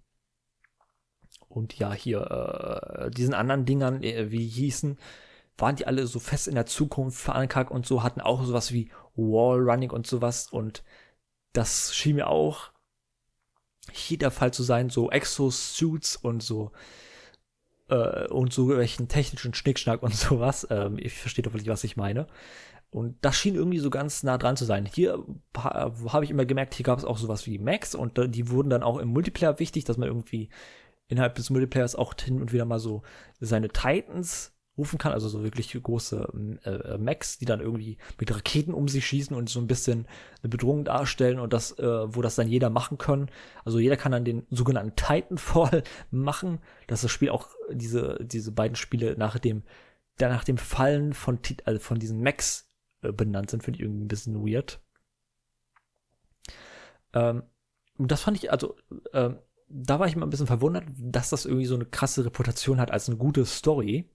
Speaker 1: und ja hier äh, diesen anderen Dingern, äh, wie hießen, waren die alle so fest in der Zukunft verankert und so, hatten auch sowas wie Wallrunning und sowas und das schien mir auch hier der Fall zu sein, so Exosuits und so äh, und so welchen technischen Schnickschnack und sowas. Ähm, ich verstehe doch wirklich, was ich meine. Und das schien irgendwie so ganz nah dran zu sein. Hier habe ich immer gemerkt, hier gab es auch sowas wie Max und die wurden dann auch im Multiplayer wichtig, dass man irgendwie innerhalb des Multiplayers auch hin und wieder mal so seine Titans rufen kann, also so wirklich große ähm, äh, Mechs, die dann irgendwie mit Raketen um sich schießen und so ein bisschen eine Bedrohung darstellen und das, äh, wo das dann jeder machen kann. Also jeder kann dann den sogenannten Titanfall machen, dass das Spiel auch diese, diese beiden Spiele nach dem, nach dem Fallen von, also von diesen Mechs äh, benannt sind, finde ich irgendwie ein bisschen weird. Ähm, und das fand ich, also, ähm, da war ich immer ein bisschen verwundert, dass das irgendwie so eine krasse Reputation hat als eine gute Story.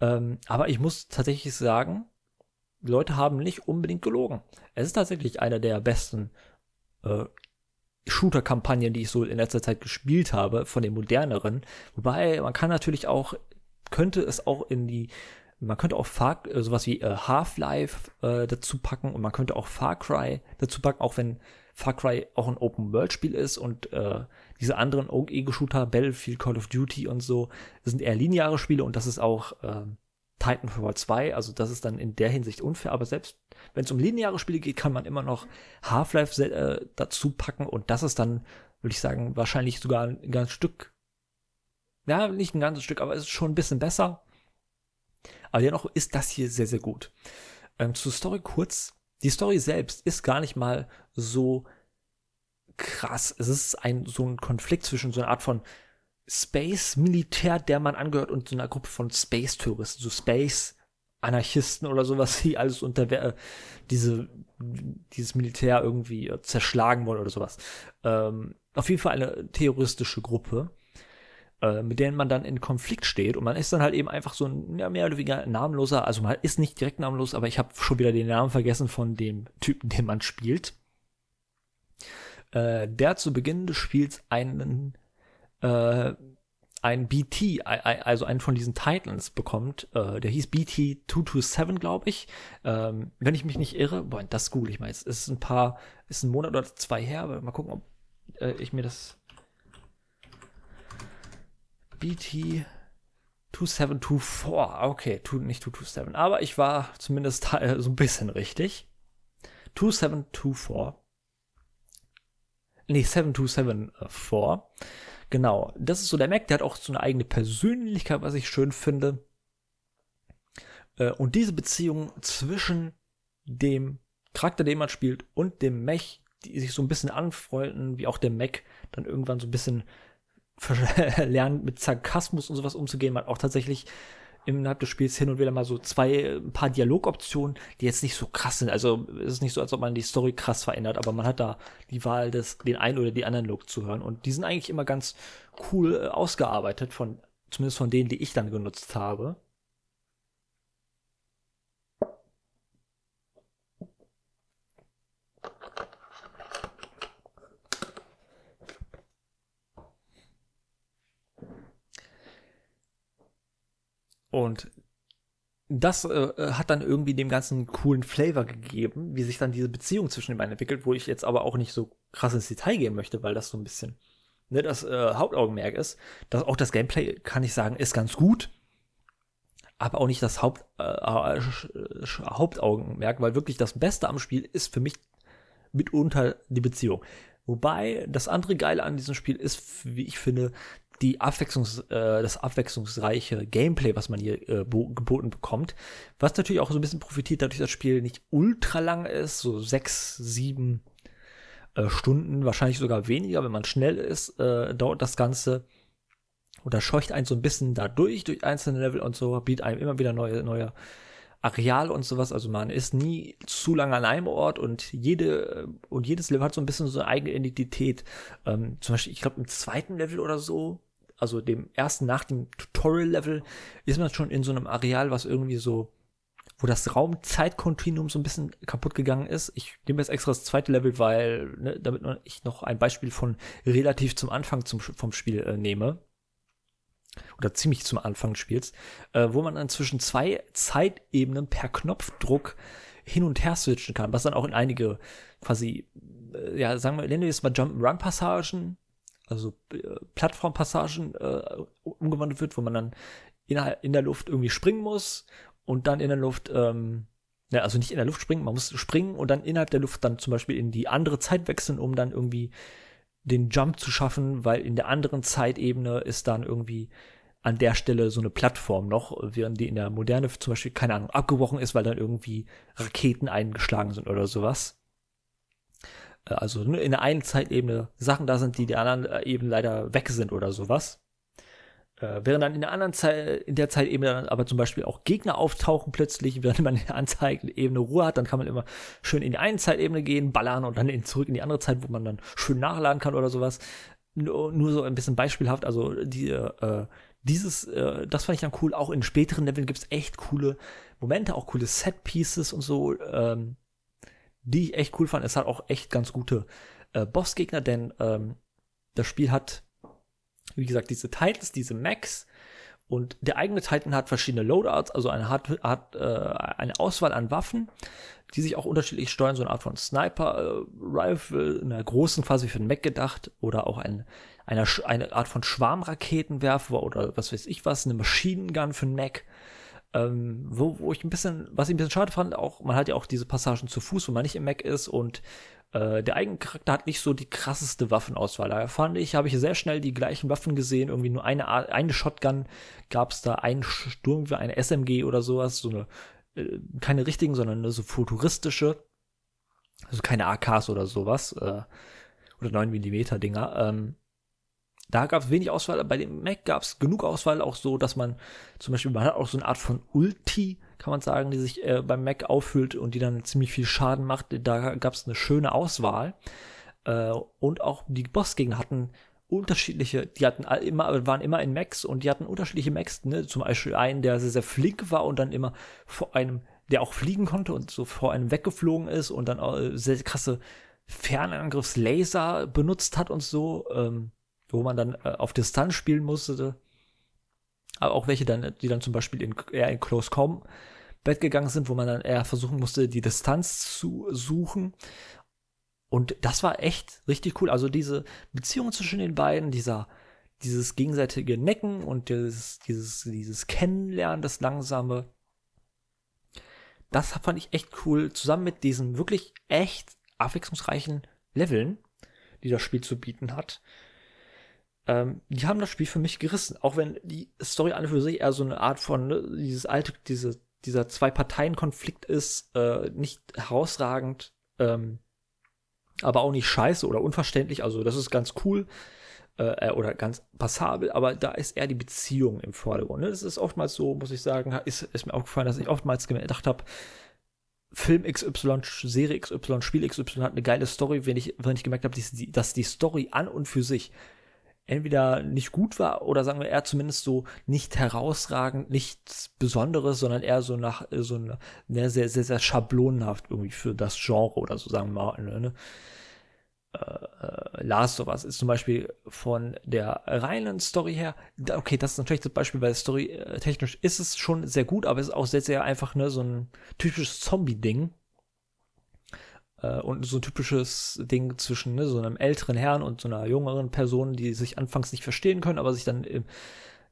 Speaker 1: Ähm, aber ich muss tatsächlich sagen, Leute haben nicht unbedingt gelogen. Es ist tatsächlich einer der besten äh, Shooter-Kampagnen, die ich so in letzter Zeit gespielt habe, von den moderneren. Wobei man kann natürlich auch, könnte es auch in die, man könnte auch Far, äh, sowas wie äh, Half-Life äh, dazu packen und man könnte auch Far Cry dazu packen, auch wenn Far Cry auch ein Open-World-Spiel ist und äh, diese anderen Ego-Shooter, Battlefield, Call of Duty und so, sind eher lineare Spiele und das ist auch äh, Titanfall 2, also das ist dann in der Hinsicht unfair, aber selbst wenn es um lineare Spiele geht, kann man immer noch Half-Life äh, dazu packen und das ist dann, würde ich sagen, wahrscheinlich sogar ein ganzes Stück, ja, nicht ein ganzes Stück, aber es ist schon ein bisschen besser. Aber dennoch ist das hier sehr, sehr gut. Ähm, zur Story kurz. Die Story selbst ist gar nicht mal so krass. Es ist ein, so ein Konflikt zwischen so einer Art von Space-Militär, der man angehört, und so einer Gruppe von Space-Touristen, so Space-Anarchisten oder sowas, die alles unter äh, diese, dieses Militär irgendwie äh, zerschlagen wollen oder sowas. Ähm, auf jeden Fall eine terroristische Gruppe, äh, mit denen man dann in Konflikt steht und man ist dann halt eben einfach so ein ja, mehr oder weniger namenloser, also man ist nicht direkt namenlos, aber ich habe schon wieder den Namen vergessen von dem Typen, den man spielt äh, der zu Beginn des Spiels einen äh, ein BT, also einen von diesen Titans bekommt, äh, der hieß BT 227, glaube ich. Ähm, wenn ich mich nicht irre, boah, das google ich mal jetzt. Ist ein paar, ist ein Monat oder zwei her, aber mal gucken, ob äh, ich mir das BT 2724, okay, nicht 227, aber ich war zumindest äh, so ein bisschen richtig. 2724 nee, 7274. Genau, das ist so der Mac, der hat auch so eine eigene Persönlichkeit, was ich schön finde. Äh, und diese Beziehung zwischen dem Charakter, den man spielt, und dem Mech, die sich so ein bisschen anfreunden, wie auch der Mech dann irgendwann so ein bisschen lernt, mit Sarkasmus und sowas umzugehen. Man auch tatsächlich innerhalb des Spiels hin und wieder mal so zwei, ein paar Dialogoptionen, die jetzt nicht so krass sind. Also es ist nicht so, als ob man die Story krass verändert, aber man hat da die Wahl, des, den einen oder die anderen Look zu hören. Und die sind eigentlich immer ganz cool äh, ausgearbeitet, von, zumindest von denen, die ich dann genutzt habe. Und das äh, hat dann irgendwie dem ganzen coolen Flavor gegeben, wie sich dann diese Beziehung zwischen den beiden entwickelt, wo ich jetzt aber auch nicht so krass ins Detail gehen möchte, weil das so ein bisschen ne, das äh, Hauptaugenmerk ist. Dass auch das Gameplay, kann ich sagen, ist ganz gut, aber auch nicht das Haupt, äh, äh Hauptaugenmerk, weil wirklich das Beste am Spiel ist für mich mitunter die Beziehung. Wobei das andere Geile an diesem Spiel ist, wie ich finde, die Abwechslungs, äh, das abwechslungsreiche Gameplay, was man hier äh, geboten bekommt, was natürlich auch so ein bisschen profitiert, dadurch, dass das Spiel nicht ultra lang ist, so sechs, sieben äh, Stunden, wahrscheinlich sogar weniger, wenn man schnell ist, äh, dauert das Ganze oder scheucht einen so ein bisschen da durch, einzelne Level und so, bietet einem immer wieder neue, neue Areal und sowas. Also man ist nie zu lange an einem Ort und jede und jedes Level hat so ein bisschen so eine eigene Identität. Ähm, zum Beispiel, ich glaube, im zweiten Level oder so, also dem ersten nach dem Tutorial-Level, ist man schon in so einem Areal, was irgendwie so, wo das Raum-Zeit-Kontinuum so ein bisschen kaputt gegangen ist. Ich nehme jetzt extra das zweite Level, weil, ne, damit ich noch ein Beispiel von relativ zum Anfang zum, vom Spiel äh, nehme. Oder ziemlich zum Anfang des Spiels, äh, wo man dann zwischen zwei Zeitebenen per Knopfdruck hin und her switchen kann, was dann auch in einige quasi, äh, ja, sagen wir, nennen wir es mal Jump-Run-Passagen, also äh, Plattformpassagen äh, umgewandelt wird, wo man dann in, in, der Luft irgendwie springen muss und dann in der Luft, ähm, ja, also nicht in der Luft springen, man muss springen und dann innerhalb der Luft dann zum Beispiel in die andere Zeit wechseln, um dann irgendwie den Jump zu schaffen, weil in der anderen Zeitebene ist dann irgendwie an der Stelle so eine Plattform noch, während die in der Moderne zum Beispiel, keine Ahnung, abgebrochen ist, weil dann irgendwie Raketen eingeschlagen sind oder sowas. Äh, also in der einen Zeitebene Sachen da sind, die der anderen äh, eben leider weg sind oder sowas. Äh, während dann in der anderen Zeit, in der Zeitebene dann aber zum Beispiel auch Gegner auftauchen plötzlich, während man in der Anzeigenebene Ruhe hat, dann kann man immer schön in die eine Zeitebene gehen, ballern und dann in, zurück in die andere Zeit, wo man dann schön nachladen kann oder sowas. Nur, nur so ein bisschen beispielhaft, also die, äh, dieses, äh, das fand ich dann cool. Auch in späteren Leveln gibt es echt coole Momente, auch coole Set-Pieces und so, ähm, die ich echt cool fand. Es hat auch echt ganz gute äh, Bossgegner, denn ähm, das Spiel hat wie gesagt, diese Titles, diese Max und der eigene Titan hat verschiedene Loadouts, also eine, hat, hat, äh, eine Auswahl an Waffen, die sich auch unterschiedlich steuern, so eine Art von Sniper-Rifle, äh, einer großen quasi für den Mac gedacht oder auch ein, eine, eine Art von Schwarmraketenwerfer oder was weiß ich was, eine Machine Gun für den Mac. Ähm, wo, wo ich ein bisschen, was ich ein bisschen schade fand, auch, man hat ja auch diese Passagen zu Fuß, wo man nicht im Mac ist und äh, der eigene Charakter hat nicht so die krasseste Waffenauswahl. Da fand ich, habe ich sehr schnell die gleichen Waffen gesehen. Irgendwie nur eine, eine Shotgun gab es da, ein Sturm, eine SMG oder sowas. So eine, äh, keine richtigen, sondern eine so futuristische. Also keine AKs oder sowas. Äh, oder 9 mm Dinger. Ähm, da gab es wenig Auswahl. Bei dem Mac gab es genug Auswahl, auch so, dass man zum Beispiel, man hat auch so eine Art von Ulti, kann man sagen, die sich äh, beim Mac auffüllt und die dann ziemlich viel Schaden macht. Da gab es eine schöne Auswahl. Äh, und auch die Bossgegner hatten unterschiedliche, die hatten immer, waren immer in Max und die hatten unterschiedliche Max, ne? Zum Beispiel einen, der sehr, sehr flink war und dann immer vor einem, der auch fliegen konnte und so vor einem weggeflogen ist und dann auch sehr krasse Fernangriffslaser benutzt hat und so, ähm, wo man dann äh, auf Distanz spielen musste. Aber auch welche dann, die dann zum Beispiel in, eher in Close Combat Bett gegangen sind, wo man dann eher versuchen musste, die Distanz zu suchen. Und das war echt richtig cool. Also diese Beziehung zwischen den beiden, dieser, dieses gegenseitige Necken und dieses, dieses, dieses Kennenlernen, das langsame, das fand ich echt cool, zusammen mit diesen wirklich echt abwechslungsreichen Leveln, die das Spiel zu bieten hat. Ähm, die haben das Spiel für mich gerissen, auch wenn die Story an für sich eher so eine Art von, ne, dieses alte, diese dieser Zwei-Parteien-Konflikt ist, äh, nicht herausragend, ähm, aber auch nicht scheiße oder unverständlich. Also das ist ganz cool äh, oder ganz passabel, aber da ist eher die Beziehung im Vordergrund. Ne? Das ist oftmals so, muss ich sagen, ist, ist mir aufgefallen, dass ich oftmals gedacht habe, Film XY, Serie XY, Spiel XY hat eine geile Story, wenn ich, wenn ich gemerkt habe, dass die Story an und für sich entweder nicht gut war oder sagen wir eher zumindest so nicht herausragend, nichts Besonderes, sondern eher so nach so eine, sehr, sehr, sehr schablonenhaft irgendwie für das Genre oder so sagen wir mal. Ne? Äh, äh, Last of Us ist zum Beispiel von der reinen Story her, okay, das ist natürlich das Beispiel, weil Story äh, technisch ist es schon sehr gut, aber es ist auch sehr, sehr einfach ne, so ein typisches Zombie-Ding äh, und so ein typisches Ding zwischen ne, so einem älteren Herrn und so einer jüngeren Person, die sich anfangs nicht verstehen können, aber sich dann im,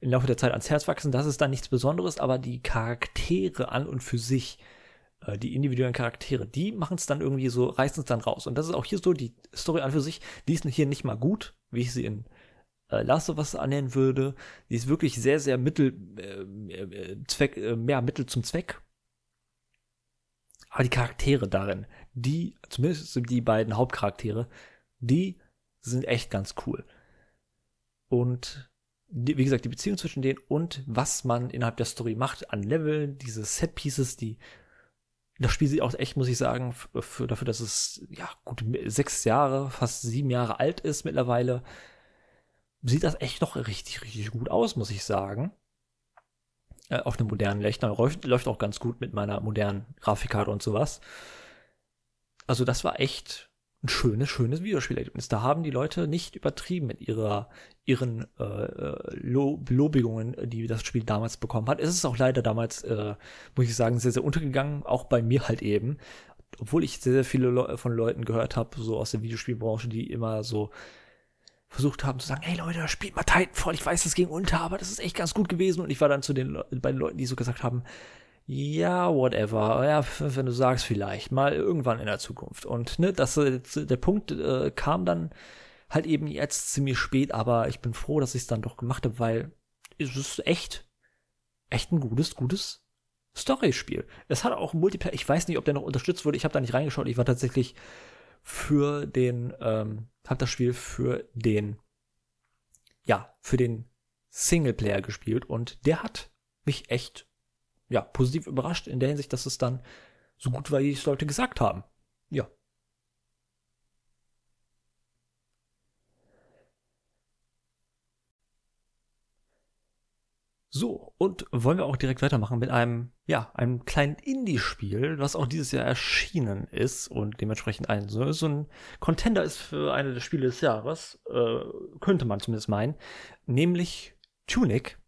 Speaker 1: im Laufe der Zeit ans Herz wachsen. Das ist dann nichts Besonderes, aber die Charaktere an und für sich, äh, die individuellen Charaktere, die machen es dann irgendwie so, reißen es dann raus. Und das ist auch hier so, die Story an für sich, die ist hier nicht mal gut, wie ich sie in äh, Last of Us annehmen würde. Die ist wirklich sehr, sehr Mittel, äh, äh Zweck, äh, mehr Mittel zum Zweck. Aber die Charaktere darin, die, zumindest die beiden Hauptcharaktere, die sind echt ganz cool. Und die, wie gesagt, die Beziehung zwischen denen und was man innerhalb der Story macht an Leveln, diese Set-Pieces, die das Spiel sieht auch echt, muss ich sagen, für, dafür, dass es ja gut sechs Jahre, fast sieben Jahre alt ist mittlerweile, sieht das echt noch richtig, richtig gut aus, muss ich sagen. Äh, auf einem modernen Rechner läuft, läuft auch ganz gut mit meiner modernen Grafikkarte und sowas. Also das war echt ein schönes, schönes Videospielerlebnis. Da haben die Leute nicht übertrieben mit ihrer, ihren äh, äh Lobigungen, die das Spiel damals bekommen hat. Es ist auch leider damals, äh, muss ich sagen, sehr, sehr untergegangen, auch bei mir halt eben. Obwohl ich sehr, sehr viele Le von Leuten gehört habe, so aus der Videospielbranche, die immer so versucht haben zu sagen, hey Leute, spielt mal Titanfall, ich weiß, es ging unter, aber das ist echt ganz gut gewesen. Und ich war dann zu den, Le bei den Leuten, die so gesagt haben, ja, whatever. Ja, wenn du sagst, vielleicht mal irgendwann in der Zukunft. Und ne, das, äh, der Punkt äh, kam dann halt eben jetzt ziemlich spät, aber ich bin froh, dass ich es dann doch gemacht habe, weil es ist echt, echt ein gutes, gutes Story-Spiel. Es hat auch Multiplayer. Ich weiß nicht, ob der noch unterstützt wurde. Ich habe da nicht reingeschaut. Ich war tatsächlich für den, ähm, habe das Spiel für den, ja, für den Singleplayer gespielt und der hat mich echt ja, positiv überrascht in der Hinsicht, dass es dann so gut war, wie es Leute gesagt haben. Ja. So, und wollen wir auch direkt weitermachen mit einem, ja, einem kleinen Indie-Spiel, was auch dieses Jahr erschienen ist und dementsprechend ein so, so ein Contender ist für eine der Spiele des Jahres, äh, könnte man zumindest meinen, nämlich Tunic.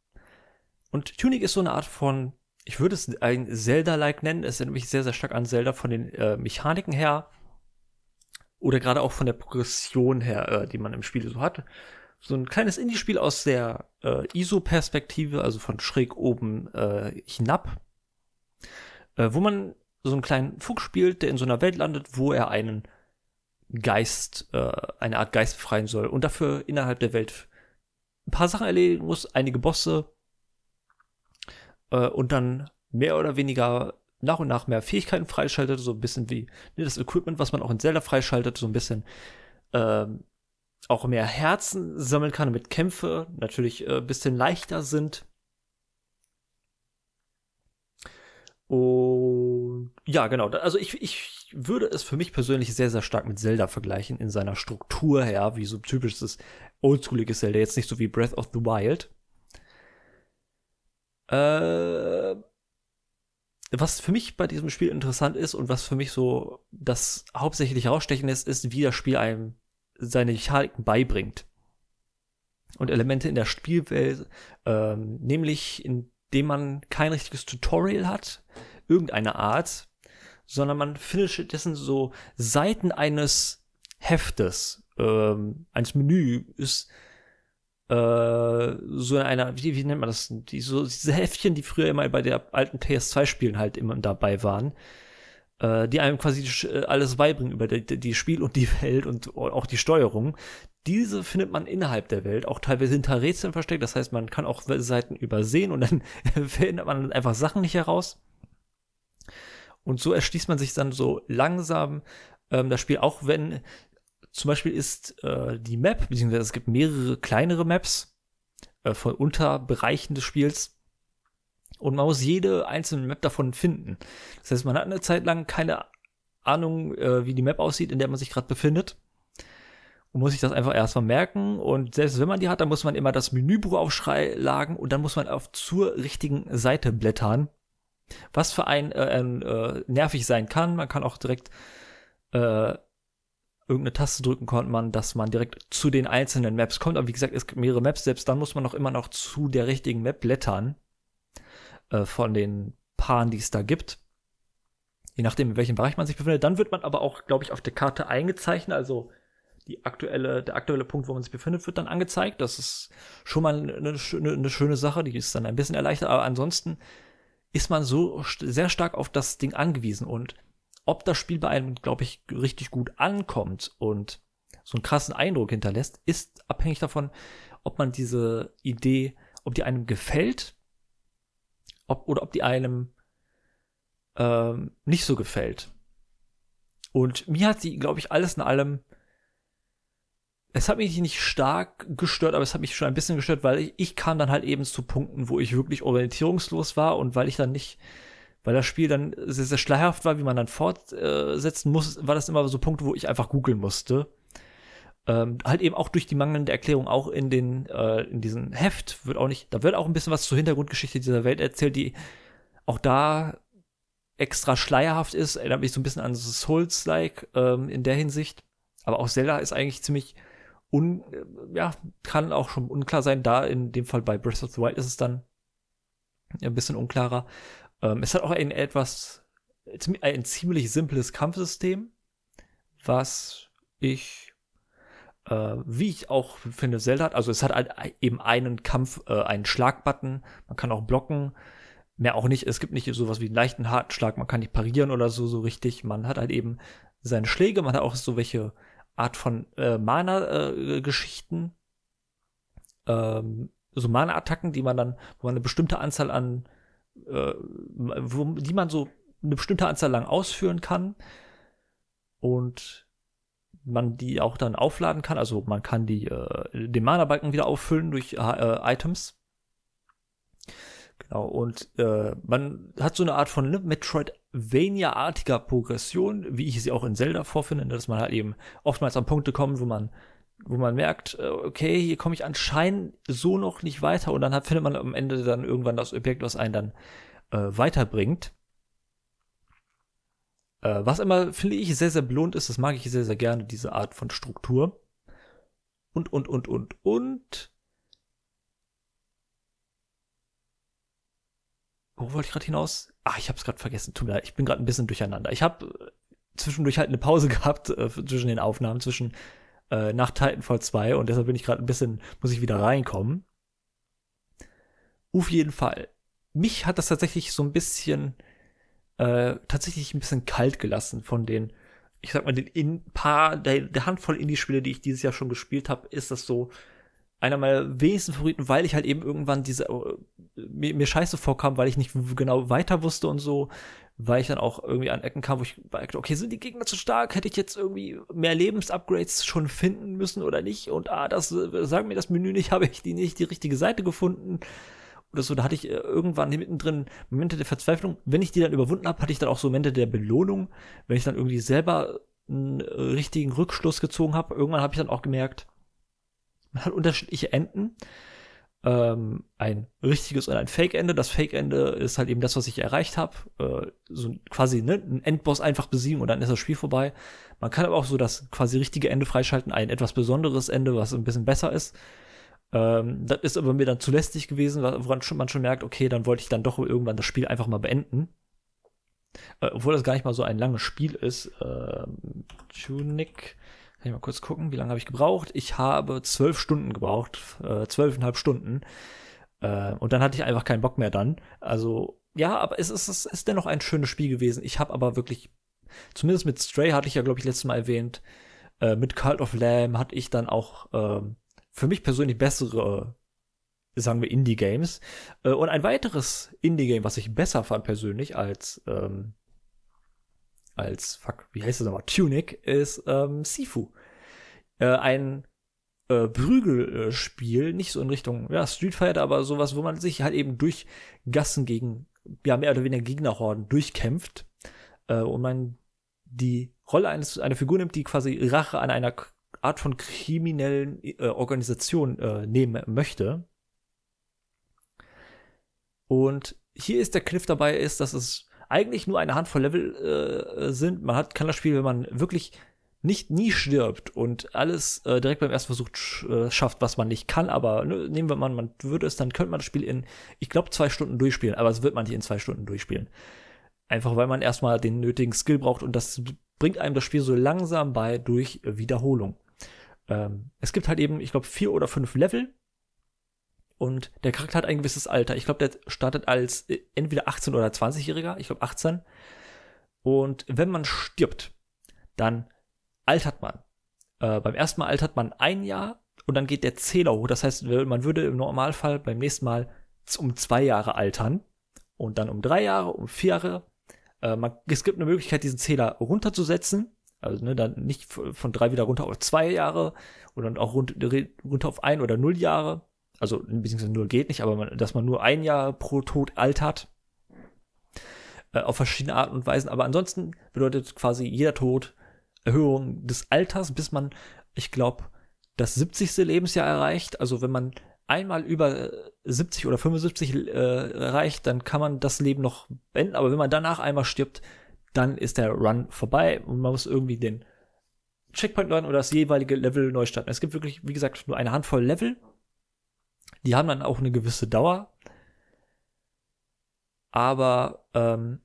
Speaker 1: Und Tunic ist so eine Art von ich würde es ein Zelda-like nennen. Es erinnert mich sehr, sehr stark an Zelda von den äh, Mechaniken her. Oder gerade auch von der Progression her, äh, die man im Spiel so hat. So ein kleines Indie-Spiel aus der äh, ISO-Perspektive, also von schräg oben äh, hinab. Äh, wo man so einen kleinen Fuchs spielt, der in so einer Welt landet, wo er einen Geist, äh, eine Art Geist befreien soll und dafür innerhalb der Welt ein paar Sachen erledigen muss, einige Bosse äh, und dann mehr oder weniger nach und nach mehr Fähigkeiten freischaltet, so ein bisschen wie ne, das Equipment, was man auch in Zelda freischaltet, so ein bisschen ähm, auch mehr Herzen sammeln kann, damit Kämpfe natürlich äh, ein bisschen leichter sind. Und ja, genau. Also ich, ich würde es für mich persönlich sehr, sehr stark mit Zelda vergleichen in seiner Struktur her, wie so typisches oldschooliges Zelda, jetzt nicht so wie Breath of the Wild. Äh, was für mich bei diesem Spiel interessant ist und was für mich so das hauptsächlich herausstechen ist, ist, wie das Spiel einem seine Mechaniken beibringt. Und Elemente in der Spielwelt, ähm, nämlich indem man kein richtiges Tutorial hat, irgendeine Art, sondern man findet stattdessen so Seiten eines Heftes, ähm, eines Menüs, äh, so einer, wie, wie nennt man das? Die, so, diese Heftchen, die früher immer bei der alten PS2-Spielen halt immer dabei waren, äh, die einem quasi äh, alles beibringen über die, die Spiel und die Welt und auch die Steuerung. Diese findet man innerhalb der Welt, auch teilweise hinter Rätseln versteckt. Das heißt, man kann auch Seiten übersehen und dann findet man einfach Sachen nicht heraus. Und so erschließt man sich dann so langsam ähm, das Spiel, auch wenn zum Beispiel ist äh, die Map, beziehungsweise es gibt mehrere kleinere Maps äh, von Unterbereichen des Spiels. Und man muss jede einzelne Map davon finden. Das heißt, man hat eine Zeit lang keine Ahnung, äh, wie die Map aussieht, in der man sich gerade befindet. Und muss sich das einfach erstmal merken. Und selbst wenn man die hat, dann muss man immer das Menübuch aufschlagen und dann muss man auf zur richtigen Seite blättern. Was für einen äh, äh, nervig sein kann. Man kann auch direkt äh, irgendeine Taste drücken konnte man, dass man direkt zu den einzelnen Maps kommt. Aber wie gesagt, es gibt mehrere Maps, selbst dann muss man auch immer noch zu der richtigen Map blättern. Äh, von den Paaren, die es da gibt. Je nachdem, in welchem Bereich man sich befindet. Dann wird man aber auch, glaube ich, auf der Karte eingezeichnet. Also die aktuelle, der aktuelle Punkt, wo man sich befindet, wird dann angezeigt. Das ist schon mal eine, eine, eine schöne Sache, die ist dann ein bisschen erleichtert. Aber ansonsten ist man so sehr stark auf das Ding angewiesen. Und ob das Spiel bei einem, glaube ich, richtig gut ankommt und so einen krassen Eindruck hinterlässt, ist abhängig davon, ob man diese Idee, ob die einem gefällt ob, oder ob die einem ähm, nicht so gefällt. Und mir hat sie, glaube ich, alles in allem es hat mich nicht stark gestört, aber es hat mich schon ein bisschen gestört, weil ich, ich kam dann halt eben zu Punkten, wo ich wirklich orientierungslos war und weil ich dann nicht, weil das Spiel dann sehr, sehr schleierhaft war, wie man dann fortsetzen muss, war das immer so Punkte, wo ich einfach googeln musste. Ähm, halt eben auch durch die mangelnde Erklärung, auch in den, äh, in diesem Heft wird auch nicht, da wird auch ein bisschen was zur Hintergrundgeschichte dieser Welt erzählt, die auch da extra schleierhaft ist, erinnert mich so ein bisschen an Souls-like ähm, in der Hinsicht. Aber auch Zelda ist eigentlich ziemlich un, ja, kann auch schon unklar sein. Da in dem Fall bei Breath of the Wild ist es dann ein bisschen unklarer. Ähm, es hat auch ein etwas, ein ziemlich simples Kampfsystem, was ich, äh, wie ich auch finde, Zelda hat. Also es hat halt eben einen Kampf, äh, einen Schlagbutton. Man kann auch blocken. Mehr auch nicht. Es gibt nicht sowas wie einen leichten, harten Schlag. Man kann nicht parieren oder so, so richtig. Man hat halt eben seine Schläge. Man hat auch so welche Art von äh, Mana-Geschichten. Äh, ähm, so Mana-Attacken, die man dann, wo man eine bestimmte Anzahl an, äh, wo, die man so eine bestimmte Anzahl lang ausführen kann. Und man die auch dann aufladen kann. Also man kann die, äh, den Mana-Balken wieder auffüllen durch äh, Items. Genau, und äh, man hat so eine Art von ne, Metroidvania-artiger Progression, wie ich sie auch in Zelda vorfinde, dass man halt eben oftmals an Punkte kommt, wo man wo man merkt, äh, okay, hier komme ich anscheinend so noch nicht weiter und dann hat, findet man am Ende dann irgendwann das Objekt, was einen dann äh, weiterbringt. Äh, was immer, finde ich, sehr, sehr belohnt ist, das mag ich sehr, sehr gerne, diese Art von Struktur. Und, und, und, und, und wo wollte ich gerade hinaus? Ach, ich habe es gerade vergessen. Tut mir leid, ich bin gerade ein bisschen durcheinander. Ich habe äh, zwischendurch halt eine Pause gehabt äh, zwischen den Aufnahmen, zwischen äh, nach Titanfall 2 und deshalb bin ich gerade ein bisschen, muss ich wieder reinkommen. Auf jeden Fall. Mich hat das tatsächlich so ein bisschen, äh, tatsächlich ein bisschen kalt gelassen von den, ich sag mal, den in paar, der, der Handvoll Indie-Spiele, die ich dieses Jahr schon gespielt habe, ist das so, einer meiner wenigsten Favoriten, weil ich halt eben irgendwann diese äh, mir, mir scheiße vorkam, weil ich nicht genau weiter wusste und so, weil ich dann auch irgendwie an Ecken kam, wo ich dachte, okay, sind die Gegner zu stark? Hätte ich jetzt irgendwie mehr Lebensupgrades schon finden müssen oder nicht? Und ah, das sag mir das Menü nicht, habe ich die nicht die richtige Seite gefunden oder so. Da hatte ich äh, irgendwann mittendrin Momente der Verzweiflung. Wenn ich die dann überwunden habe, hatte ich dann auch so Momente der Belohnung, wenn ich dann irgendwie selber einen richtigen Rückschluss gezogen habe. Irgendwann habe ich dann auch gemerkt, man hat unterschiedliche Enden. Ähm, ein richtiges und ein Fake-Ende. Das Fake-Ende ist halt eben das, was ich erreicht habe. Äh, so quasi ne, ein Endboss einfach besiegen und dann ist das Spiel vorbei. Man kann aber auch so das quasi richtige Ende freischalten, ein etwas besonderes Ende, was ein bisschen besser ist. Ähm, das ist aber mir dann zu lästig gewesen, woran man schon merkt, okay, dann wollte ich dann doch irgendwann das Spiel einfach mal beenden. Äh, obwohl das gar nicht mal so ein langes Spiel ist. Ähm, Tunic kann ich mal kurz gucken, wie lange habe ich gebraucht? Ich habe zwölf Stunden gebraucht, äh, zwölfeinhalb Stunden. Äh, und dann hatte ich einfach keinen Bock mehr dann. Also, ja, aber es ist, es ist dennoch ein schönes Spiel gewesen. Ich habe aber wirklich, zumindest mit Stray hatte ich ja, glaube ich, letztes Mal erwähnt, äh, mit Cult of Lamb hatte ich dann auch äh, für mich persönlich bessere, sagen wir, Indie-Games. Äh, und ein weiteres Indie-Game, was ich besser fand persönlich als ähm, als, fuck, wie heißt das nochmal? Tunic ist ähm, Sifu. Äh, ein äh, Prügelspiel, nicht so in Richtung ja, Street Fighter, aber sowas, wo man sich halt eben durch Gassen gegen, ja, mehr oder weniger Gegnerhorden durchkämpft äh, und man die Rolle eines, einer Figur nimmt, die quasi Rache an einer Art von kriminellen äh, Organisation äh, nehmen möchte. Und hier ist der Kniff dabei, ist, dass es eigentlich nur eine Handvoll Level äh, sind. Man hat, kann das Spiel, wenn man wirklich nicht nie stirbt und alles äh, direkt beim ersten Versuch sch äh, schafft, was man nicht kann, aber ne, nehmen wir mal, man würde es, dann könnte man das Spiel in, ich glaube, zwei Stunden durchspielen, aber es wird man nicht in zwei Stunden durchspielen. Einfach weil man erstmal den nötigen Skill braucht und das bringt einem das Spiel so langsam bei durch Wiederholung. Ähm, es gibt halt eben, ich glaube, vier oder fünf Level und der Charakter hat ein gewisses Alter. Ich glaube, der startet als äh, entweder 18 oder 20-Jähriger, ich glaube 18. Und wenn man stirbt, dann altert man. Äh, beim ersten Mal altert man ein Jahr und dann geht der Zähler hoch. Das heißt, man würde im Normalfall beim nächsten Mal um zwei Jahre altern und dann um drei Jahre, um vier Jahre. Äh, man, es gibt eine Möglichkeit, diesen Zähler runterzusetzen. Also ne, dann nicht von drei wieder runter auf zwei Jahre dann auch runter auf ein oder null Jahre. Also beziehungsweise null geht nicht, aber man, dass man nur ein Jahr pro Tod altert. Äh, auf verschiedene Arten und Weisen. Aber ansonsten bedeutet quasi jeder Tod Erhöhung des Alters, bis man, ich glaube, das 70. Lebensjahr erreicht. Also wenn man einmal über 70 oder 75 äh, erreicht, dann kann man das Leben noch beenden. Aber wenn man danach einmal stirbt, dann ist der Run vorbei und man muss irgendwie den Checkpoint lernen oder das jeweilige Level neu starten. Es gibt wirklich, wie gesagt, nur eine Handvoll Level. Die haben dann auch eine gewisse Dauer. Aber ähm,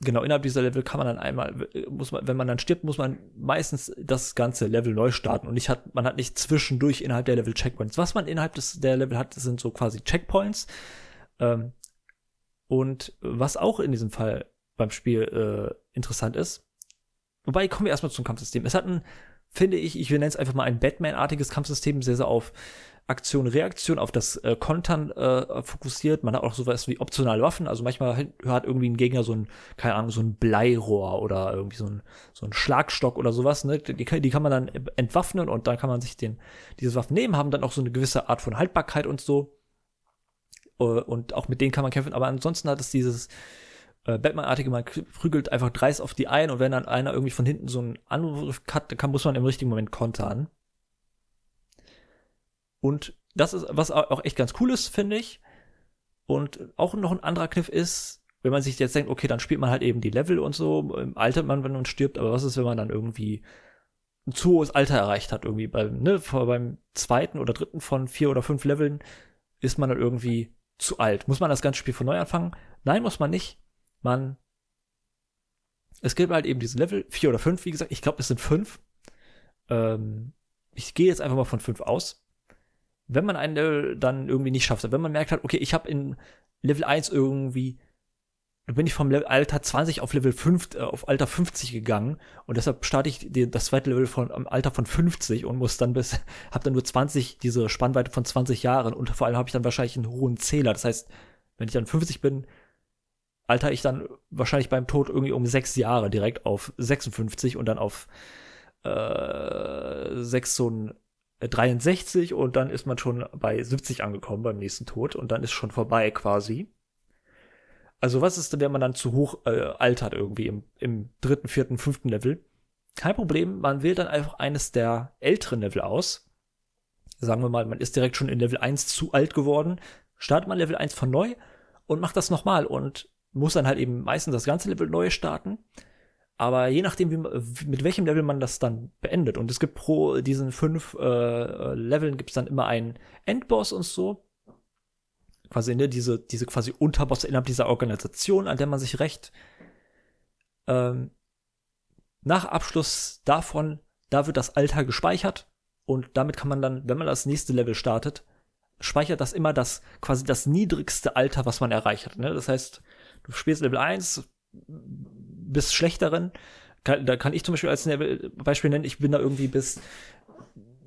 Speaker 1: genau, innerhalb dieser Level kann man dann einmal, muss man, wenn man dann stirbt, muss man meistens das ganze Level neu starten und nicht hat, man hat nicht zwischendurch innerhalb der Level Checkpoints. Was man innerhalb des, der Level hat, sind so quasi Checkpoints. Ähm, und was auch in diesem Fall beim Spiel äh, interessant ist, wobei kommen wir erstmal zum Kampfsystem. Es hat ein, finde ich, ich nenne es einfach mal ein Batman-artiges Kampfsystem, sehr, sehr auf Aktion, Reaktion auf das äh, Kontern äh, fokussiert. Man hat auch sowas wie optionale Waffen. Also manchmal hat irgendwie ein Gegner so ein, keine Ahnung, so ein Bleirohr oder irgendwie so ein, so ein Schlagstock oder sowas. Ne? Die, die kann man dann entwaffnen und dann kann man sich den, diese Waffen nehmen, haben dann auch so eine gewisse Art von Haltbarkeit und so. Äh, und auch mit denen kann man kämpfen. Aber ansonsten hat es dieses äh, Batman-artige, man prügelt einfach dreist auf die ein und wenn dann einer irgendwie von hinten so einen Angriff hat, kann, muss man im richtigen Moment kontern. Und das ist, was auch echt ganz cool ist, finde ich. Und auch noch ein anderer Kniff ist, wenn man sich jetzt denkt, okay, dann spielt man halt eben die Level und so, altert man, wenn man stirbt, aber was ist, wenn man dann irgendwie ein zu hohes Alter erreicht hat, irgendwie beim, ne, beim zweiten oder dritten von vier oder fünf Leveln ist man dann irgendwie zu alt. Muss man das ganze Spiel von neu anfangen? Nein, muss man nicht. Man, es gibt halt eben diese Level, vier oder fünf, wie gesagt, ich glaube, es sind fünf. Ähm, ich gehe jetzt einfach mal von fünf aus wenn man einen Level dann irgendwie nicht schafft, wenn man merkt hat, okay, ich habe in Level 1 irgendwie, bin ich vom Alter 20 auf Level 5, äh, auf Alter 50 gegangen und deshalb starte ich die, das zweite Level von am Alter von 50 und muss dann bis, hab dann nur 20, diese Spannweite von 20 Jahren und vor allem habe ich dann wahrscheinlich einen hohen Zähler. Das heißt, wenn ich dann 50 bin, alter ich dann wahrscheinlich beim Tod irgendwie um 6 Jahre direkt auf 56 und dann auf äh, 6 so ein 63 und dann ist man schon bei 70 angekommen beim nächsten Tod und dann ist schon vorbei quasi. Also was ist denn, wenn man dann zu hoch äh, altert irgendwie im, im dritten, vierten, fünften Level? Kein Problem, man wählt dann einfach eines der älteren Level aus. Sagen wir mal, man ist direkt schon in Level 1 zu alt geworden, startet man Level 1 von neu und macht das nochmal und muss dann halt eben meistens das ganze Level neu starten. Aber je nachdem, wie, mit welchem Level man das dann beendet. Und es gibt pro diesen fünf äh, Leveln gibt es dann immer einen Endboss und so. Quasi, ne, diese, diese quasi Unterbosse innerhalb dieser Organisation, an der man sich rächt. Ähm, nach Abschluss davon, da wird das Alter gespeichert. Und damit kann man dann, wenn man das nächste Level startet, speichert das immer das, quasi das niedrigste Alter, was man erreicht hat. Ne? Das heißt, du spielst Level 1, bis schlechteren. da kann ich zum Beispiel als Beispiel nennen, ich bin da irgendwie bis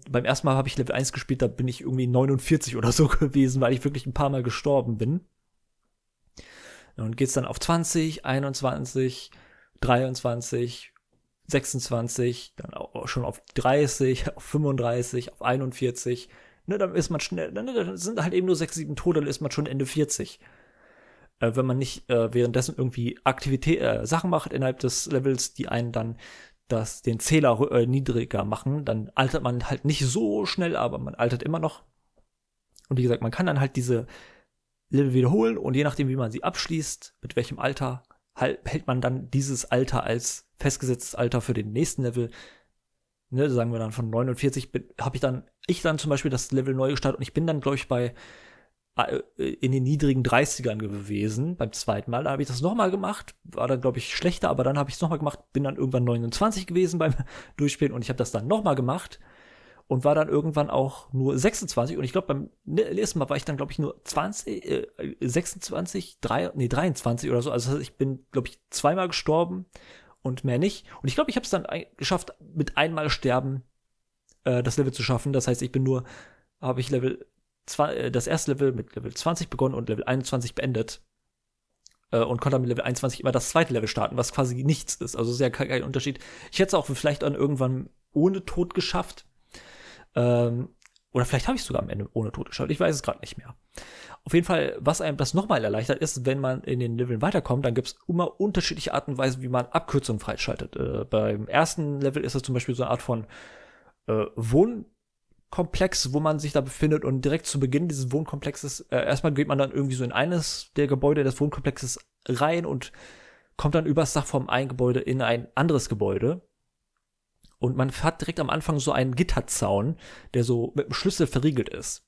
Speaker 1: beim ersten Mal habe ich Level 1 gespielt, da bin ich irgendwie 49 oder so gewesen, weil ich wirklich ein paar Mal gestorben bin. Und geht's dann auf 20, 21, 23, 26, dann auch schon auf 30, auf 35, auf 41. Ne, dann ist man schnell, ne, dann sind halt eben nur 6, 7 Tode, dann ist man schon Ende 40. Äh, wenn man nicht äh, währenddessen irgendwie Aktivität, äh, Sachen macht innerhalb des Levels, die einen dann das, den Zähler äh, niedriger machen, dann altert man halt nicht so schnell, aber man altert immer noch. Und wie gesagt, man kann dann halt diese Level wiederholen und je nachdem, wie man sie abschließt, mit welchem Alter, halt, hält man dann dieses Alter als festgesetztes Alter für den nächsten Level. Ne, sagen wir dann von 49 habe ich dann, ich dann zum Beispiel das Level neu gestartet und ich bin dann, glaube ich, bei in den niedrigen 30ern gewesen. Beim zweiten Mal. Da habe ich das nochmal gemacht, war dann, glaube ich, schlechter, aber dann habe ich es nochmal gemacht, bin dann irgendwann 29 gewesen beim Durchspielen und ich habe das dann nochmal gemacht und war dann irgendwann auch nur 26 und ich glaube beim nächsten Mal war ich dann glaube ich nur 20 äh, 26 3 nee 23 oder so. Also ich bin glaube ich zweimal gestorben und mehr nicht. Und ich glaube ich habe es dann geschafft mit einmal sterben äh, das Level zu schaffen. Das heißt ich bin nur habe ich Level äh, das erste Level mit Level 20 begonnen und Level 21 beendet. Äh, und konnte dann mit Level 21 immer das zweite Level starten, was quasi nichts ist. Also sehr kein Unterschied. Ich hätte es auch vielleicht dann irgendwann ohne Tod geschafft. Ähm, oder vielleicht habe ich es sogar am Ende ohne Tod geschafft. Ich weiß es gerade nicht mehr. Auf jeden Fall, was einem das nochmal erleichtert, ist, wenn man in den Leveln weiterkommt, dann gibt es immer unterschiedliche Arten und Weisen, wie man Abkürzungen freischaltet. Äh, beim ersten Level ist es zum Beispiel so eine Art von äh, Wohn Komplex, wo man sich da befindet und direkt zu Beginn dieses Wohnkomplexes, äh, erstmal geht man dann irgendwie so in eines der Gebäude des Wohnkomplexes rein und kommt dann übers Dach vom einen Gebäude in ein anderes Gebäude. Und man hat direkt am Anfang so einen Gitterzaun, der so mit einem Schlüssel verriegelt ist.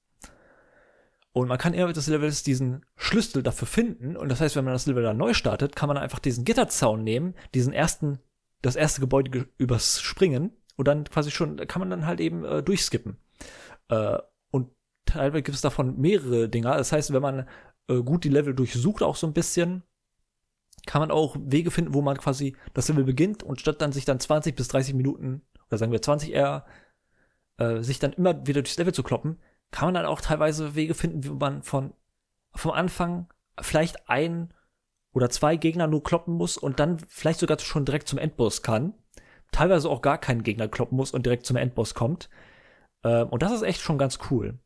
Speaker 1: Und man kann innerhalb des Levels diesen Schlüssel dafür finden. Und das heißt, wenn man das Level dann neu startet, kann man einfach diesen Gitterzaun nehmen, diesen ersten, das erste Gebäude überspringen und dann quasi schon, kann man dann halt eben äh, durchskippen. Äh, und teilweise gibt es davon mehrere Dinger. Das heißt, wenn man äh, gut die Level durchsucht, auch so ein bisschen, kann man auch Wege finden, wo man quasi das Level beginnt und statt dann sich dann 20 bis 30 Minuten, oder sagen wir 20 eher, äh, sich dann immer wieder durchs Level zu kloppen, kann man dann auch teilweise Wege finden, wie man von vom Anfang vielleicht ein oder zwei Gegner nur kloppen muss und dann vielleicht sogar schon direkt zum Endboss kann. Teilweise auch gar keinen Gegner kloppen muss und direkt zum Endboss kommt. Ähm, und das ist echt schon ganz cool.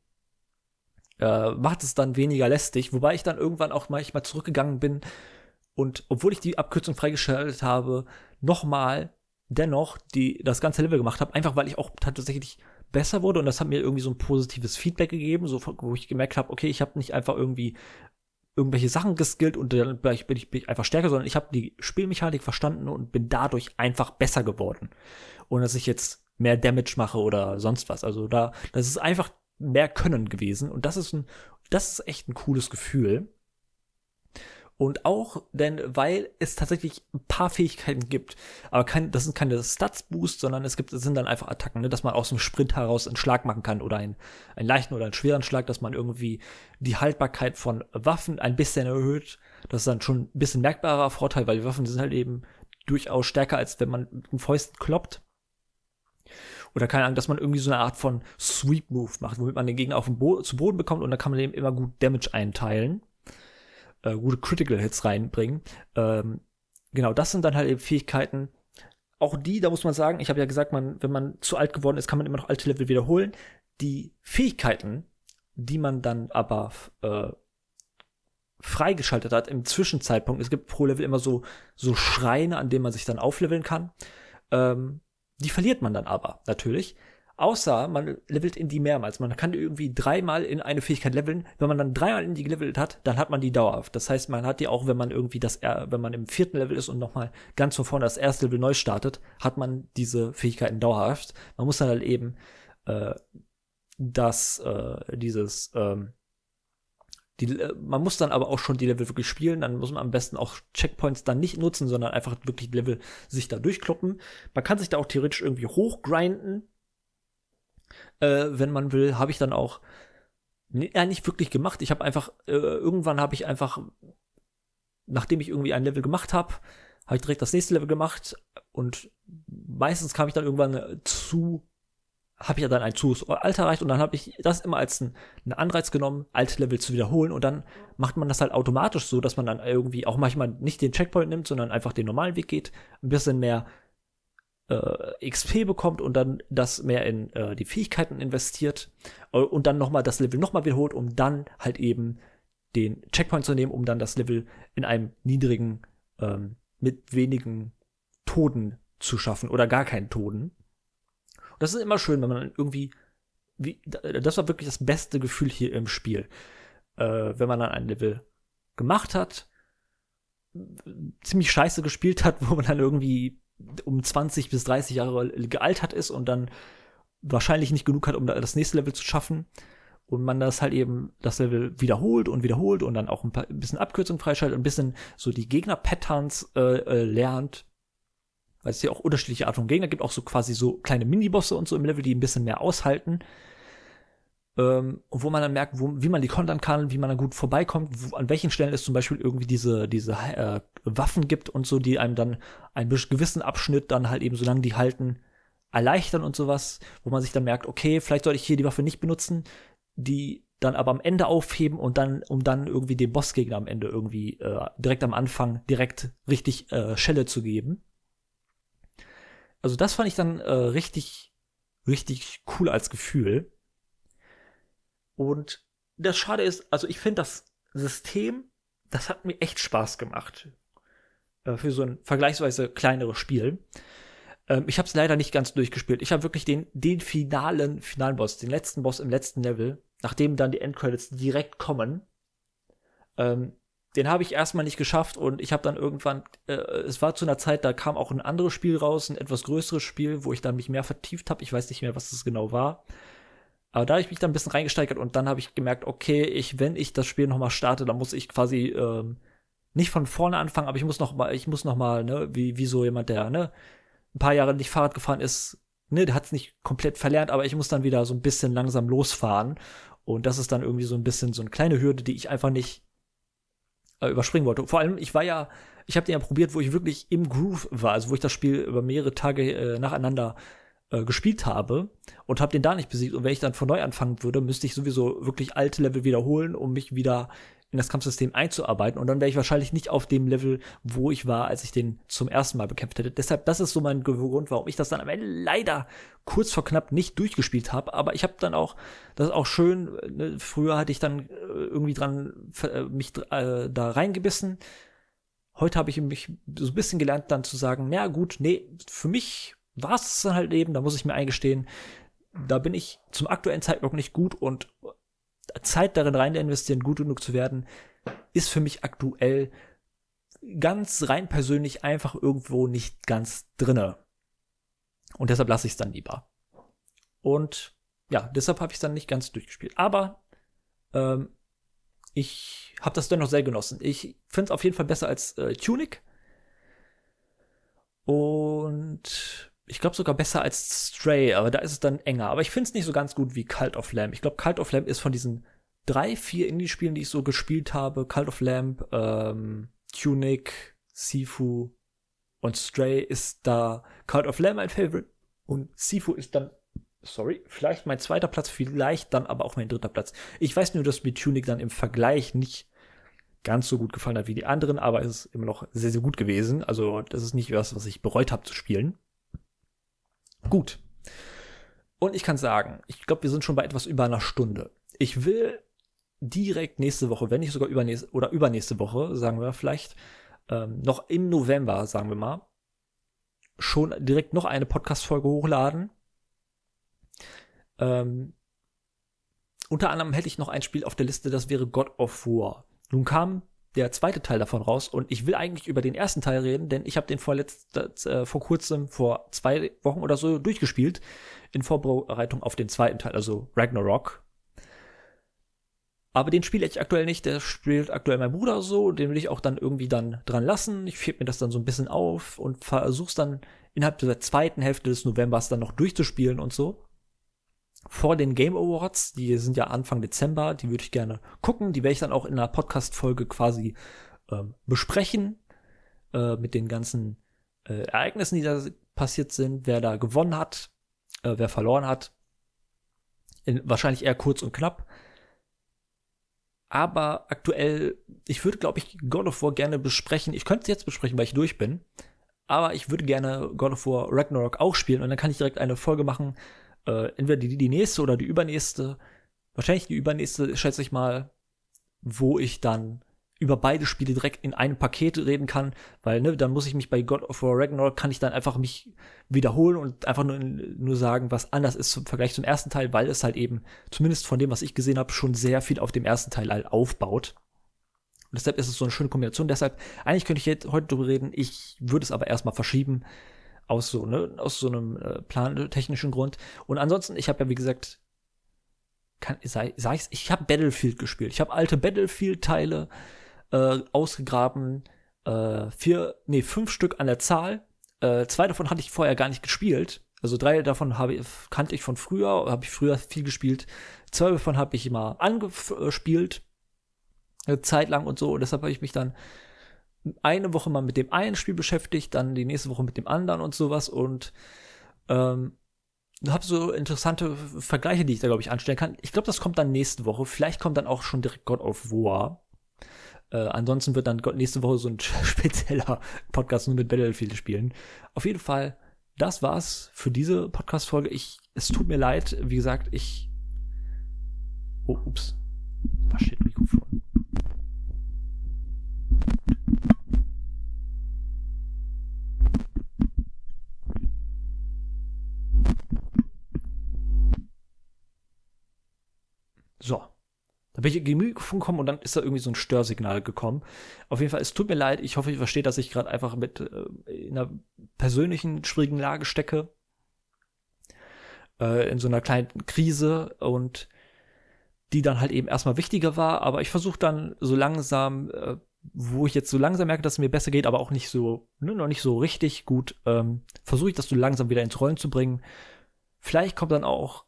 Speaker 1: Äh, macht es dann weniger lästig, wobei ich dann irgendwann auch manchmal zurückgegangen bin und obwohl ich die Abkürzung freigeschaltet habe, nochmal dennoch die, das ganze Level gemacht habe, einfach weil ich auch tatsächlich besser wurde und das hat mir irgendwie so ein positives Feedback gegeben, so wo ich gemerkt habe, okay, ich habe nicht einfach irgendwie irgendwelche Sachen geskillt und dann bin ich, bin ich einfach stärker, sondern ich habe die Spielmechanik verstanden und bin dadurch einfach besser geworden. Und dass ich jetzt mehr Damage mache oder sonst was. Also da, das ist einfach mehr Können gewesen und das ist ein, das ist echt ein cooles Gefühl. Und auch, denn, weil es tatsächlich ein paar Fähigkeiten gibt, aber kein, das sind keine Stats-Boost, sondern es gibt, es sind dann einfach Attacken, ne, dass man aus dem Sprint heraus einen Schlag machen kann oder einen, einen leichten oder einen schweren Schlag, dass man irgendwie die Haltbarkeit von Waffen ein bisschen erhöht. Das ist dann schon ein bisschen merkbarer Vorteil, weil die Waffen sind halt eben durchaus stärker, als wenn man mit den Fäusten kloppt. Oder keine Ahnung, dass man irgendwie so eine Art von Sweep-Move macht, womit man den Gegner auf den Bo zu Boden bekommt und dann kann man dem immer gut Damage einteilen. Äh, gute Critical Hits reinbringen. Ähm, genau, das sind dann halt eben Fähigkeiten. Auch die, da muss man sagen, ich habe ja gesagt, man, wenn man zu alt geworden ist, kann man immer noch alte Level wiederholen. Die Fähigkeiten, die man dann aber äh, freigeschaltet hat im Zwischenzeitpunkt, es gibt pro Level immer so, so Schreine, an denen man sich dann aufleveln kann. Ähm, die verliert man dann aber natürlich. Außer man levelt in die mehrmals. Man kann irgendwie dreimal in eine Fähigkeit leveln. Wenn man dann dreimal in die gelevelt hat, dann hat man die dauerhaft. Das heißt, man hat die auch, wenn man irgendwie das, wenn man im vierten Level ist und nochmal ganz von vorne das erste Level neu startet, hat man diese Fähigkeiten dauerhaft. Man muss dann halt eben äh, das, äh, dieses, ähm, die, äh, man muss dann aber auch schon die Level wirklich spielen, dann muss man am besten auch Checkpoints dann nicht nutzen, sondern einfach wirklich Level sich da durchkloppen. Man kann sich da auch theoretisch irgendwie hochgrinden, äh, wenn man will. Habe ich dann auch ja, nicht wirklich gemacht. Ich habe einfach, äh, irgendwann habe ich einfach, nachdem ich irgendwie ein Level gemacht habe, habe ich direkt das nächste Level gemacht und meistens kam ich dann irgendwann zu habe ich ja dann ein zu Alter erreicht und dann habe ich das immer als einen Anreiz genommen, alte Level zu wiederholen und dann macht man das halt automatisch so, dass man dann irgendwie auch manchmal nicht den Checkpoint nimmt, sondern einfach den normalen Weg geht, ein bisschen mehr äh, XP bekommt und dann das mehr in äh, die Fähigkeiten investiert äh, und dann nochmal das Level nochmal wiederholt, um dann halt eben den Checkpoint zu nehmen, um dann das Level in einem niedrigen, ähm, mit wenigen Toten zu schaffen oder gar keinen Toten. Und das ist immer schön, wenn man irgendwie, wie, das war wirklich das beste Gefühl hier im Spiel. Äh, wenn man dann ein Level gemacht hat, ziemlich scheiße gespielt hat, wo man dann irgendwie um 20 bis 30 Jahre gealtert ist und dann wahrscheinlich nicht genug hat, um das nächste Level zu schaffen. Und man das halt eben das Level wiederholt und wiederholt und dann auch ein, paar, ein bisschen Abkürzung freischaltet, ein bisschen so die Gegner-Patterns äh, äh, lernt weil es ja auch unterschiedliche Art von Gegner gibt, auch so quasi so kleine Minibosse und so im Level, die ein bisschen mehr aushalten. Ähm, und wo man dann merkt, wo, wie man die kontern kann, wie man dann gut vorbeikommt, wo, an welchen Stellen es zum Beispiel irgendwie diese, diese äh, Waffen gibt und so, die einem dann einen gewissen Abschnitt dann halt eben, solange die halten, erleichtern und sowas, wo man sich dann merkt, okay, vielleicht sollte ich hier die Waffe nicht benutzen, die dann aber am Ende aufheben und dann, um dann irgendwie dem Bossgegner am Ende irgendwie äh, direkt am Anfang direkt richtig äh, Schelle zu geben. Also das fand ich dann äh, richtig, richtig cool als Gefühl. Und das Schade ist, also ich finde das System, das hat mir echt Spaß gemacht. Äh, für so ein vergleichsweise kleineres Spiel. Ähm, ich habe es leider nicht ganz durchgespielt. Ich habe wirklich den, den finalen, finalen Boss, den letzten Boss im letzten Level, nachdem dann die Endcredits direkt kommen, ähm, den habe ich erstmal nicht geschafft und ich habe dann irgendwann, äh, es war zu einer Zeit, da kam auch ein anderes Spiel raus, ein etwas größeres Spiel, wo ich dann mich mehr vertieft habe. Ich weiß nicht mehr, was das genau war. Aber da habe ich mich dann ein bisschen reingesteigert und dann habe ich gemerkt, okay, ich, wenn ich das Spiel nochmal starte, dann muss ich quasi ähm, nicht von vorne anfangen, aber ich muss noch mal, ich muss noch mal, ne, wie, wie so jemand, der, ne, ein paar Jahre nicht Fahrrad gefahren ist, ne, der hat es nicht komplett verlernt, aber ich muss dann wieder so ein bisschen langsam losfahren. Und das ist dann irgendwie so ein bisschen so eine kleine Hürde, die ich einfach nicht äh, überspringen wollte. Vor allem, ich war ja, ich habe den ja probiert, wo ich wirklich im Groove war, also wo ich das Spiel über mehrere Tage äh, nacheinander äh, gespielt habe und habe den da nicht besiegt. Und wenn ich dann von neu anfangen würde, müsste ich sowieso wirklich alte Level wiederholen, um mich wieder in das Kampfsystem einzuarbeiten. Und dann wäre ich wahrscheinlich nicht auf dem Level, wo ich war, als ich den zum ersten Mal bekämpft hätte. Deshalb, das ist so mein Grund, warum ich das dann am Ende leider kurz vor knapp nicht durchgespielt habe. Aber ich habe dann auch, das ist auch schön, ne, früher hatte ich dann äh, irgendwie dran, äh, mich äh, da reingebissen. Heute habe ich mich so ein bisschen gelernt, dann zu sagen, na gut, nee, für mich war es halt eben, da muss ich mir eingestehen, da bin ich zum aktuellen Zeitpunkt nicht gut und Zeit darin rein investieren, gut genug zu werden, ist für mich aktuell ganz rein persönlich einfach irgendwo nicht ganz drinne. Und deshalb lasse ich es dann lieber. Und ja, deshalb habe ich es dann nicht ganz durchgespielt. Aber ähm, ich habe das dennoch sehr genossen. Ich finde es auf jeden Fall besser als äh, Tunic. Und ich glaube sogar besser als Stray, aber da ist es dann enger. Aber ich finde es nicht so ganz gut wie Cult of Lamb. Ich glaube, Cult of Lamb ist von diesen drei, vier Indie-Spielen, die ich so gespielt habe, Cult of Lamb, ähm, Tunic, Sifu und Stray ist da Cult of Lamb mein Favorite und Sifu ist dann, sorry, vielleicht mein zweiter Platz, vielleicht dann aber auch mein dritter Platz. Ich weiß nur, dass mir Tunic dann im Vergleich nicht ganz so gut gefallen hat wie die anderen, aber es ist immer noch sehr, sehr gut gewesen. Also das ist nicht was, was ich bereut habe zu spielen. Gut. Und ich kann sagen, ich glaube, wir sind schon bei etwas über einer Stunde. Ich will direkt nächste Woche, wenn nicht sogar übernächste oder übernächste Woche, sagen wir vielleicht, ähm, noch im November, sagen wir mal, schon direkt noch eine Podcast-Folge hochladen. Ähm, unter anderem hätte ich noch ein Spiel auf der Liste, das wäre God of War. Nun kam der zweite Teil davon raus und ich will eigentlich über den ersten Teil reden, denn ich habe den vorletzt, äh, vor kurzem, vor zwei Wochen oder so durchgespielt, in Vorbereitung auf den zweiten Teil, also Ragnarok. Aber den spiele ich aktuell nicht, der spielt aktuell mein Bruder so, den will ich auch dann irgendwie dann dran lassen. Ich fehlt mir das dann so ein bisschen auf und versuch's dann innerhalb der zweiten Hälfte des Novembers dann noch durchzuspielen und so vor den Game Awards, die sind ja Anfang Dezember, die würde ich gerne gucken. Die werde ich dann auch in einer Podcast-Folge quasi ähm, besprechen, äh, mit den ganzen äh, Ereignissen, die da passiert sind, wer da gewonnen hat, äh, wer verloren hat. In, wahrscheinlich eher kurz und knapp. Aber aktuell, ich würde, glaube ich, God of War gerne besprechen. Ich könnte es jetzt besprechen, weil ich durch bin. Aber ich würde gerne God of War Ragnarok auch spielen und dann kann ich direkt eine Folge machen. Äh, entweder die, die nächste oder die übernächste. Wahrscheinlich die übernächste, schätze ich mal, wo ich dann über beide Spiele direkt in einem Paket reden kann, weil ne, dann muss ich mich bei God of War Ragnarok kann ich dann einfach mich wiederholen und einfach nur, nur sagen, was anders ist im Vergleich zum ersten Teil, weil es halt eben zumindest von dem, was ich gesehen habe, schon sehr viel auf dem ersten Teil halt aufbaut. Und deshalb ist es so eine schöne Kombination. Deshalb eigentlich könnte ich jetzt heute darüber reden. Ich würde es aber erstmal verschieben aus so ne, aus so einem äh, plantechnischen Grund. Und ansonsten, ich habe ja wie gesagt kann, sag, sag ich's, ich habe Battlefield gespielt. Ich habe alte Battlefield-Teile äh, ausgegraben. Äh, vier, nee, fünf Stück an der Zahl. Äh, zwei davon hatte ich vorher gar nicht gespielt. Also drei davon habe ich, kannte ich von früher, habe ich früher viel gespielt. Zwei davon habe ich immer angespielt, eine Zeit lang und so. Und deshalb habe ich mich dann eine Woche mal mit dem einen Spiel beschäftigt, dann die nächste Woche mit dem anderen und sowas. Und ähm, habe so interessante Vergleiche, die ich da, glaube ich, anstellen kann. Ich glaube, das kommt dann nächste Woche. Vielleicht kommt dann auch schon direkt God of War. Äh, ansonsten wird dann nächste Woche so ein spezieller Podcast nur mit Battlefield spielen. Auf jeden Fall, das war's für diese Podcast-Folge. Ich, es tut mir leid, wie gesagt, ich. Oh, ups. Was steht bin ich Mikrofon gekommen und dann ist da irgendwie so ein Störsignal gekommen. Auf jeden Fall, es tut mir leid. Ich hoffe, ihr versteht, dass ich gerade einfach mit äh, in einer persönlichen, schwierigen Lage stecke. Äh, in so einer kleinen Krise und die dann halt eben erstmal wichtiger war. Aber ich versuche dann so langsam, äh, wo ich jetzt so langsam merke, dass es mir besser geht, aber auch nicht so, ne, noch nicht so richtig gut, ähm, versuche ich das so langsam wieder ins Rollen zu bringen. Vielleicht kommt dann auch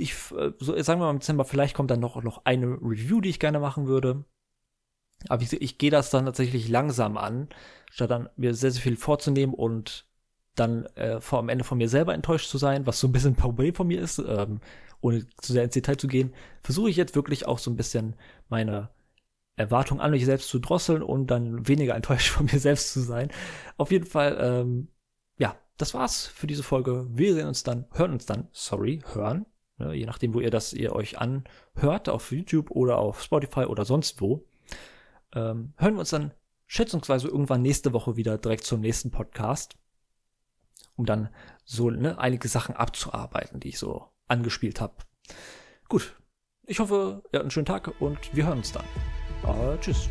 Speaker 1: ich, äh, so, sagen wir mal im Dezember, vielleicht kommt dann noch, noch eine Review, die ich gerne machen würde. Aber ich, ich gehe das dann tatsächlich langsam an, statt dann mir sehr, sehr viel vorzunehmen und dann äh, vor am Ende von mir selber enttäuscht zu sein, was so ein bisschen ein Problem von mir ist, ähm, ohne zu sehr ins Detail zu gehen, versuche ich jetzt wirklich auch so ein bisschen meine Erwartungen an mich selbst zu drosseln und dann weniger enttäuscht von mir selbst zu sein. Auf jeden Fall, ähm, ja, das war's für diese Folge. Wir sehen uns dann, hören uns dann, sorry, hören Ne, je nachdem, wo ihr das ihr euch anhört, auf YouTube oder auf Spotify oder sonst wo. Ähm, hören wir uns dann schätzungsweise irgendwann nächste Woche wieder direkt zum nächsten Podcast, um dann so ne, einige Sachen abzuarbeiten, die ich so angespielt habe. Gut, ich hoffe, ihr habt einen schönen Tag und wir hören uns dann. Äh, tschüss.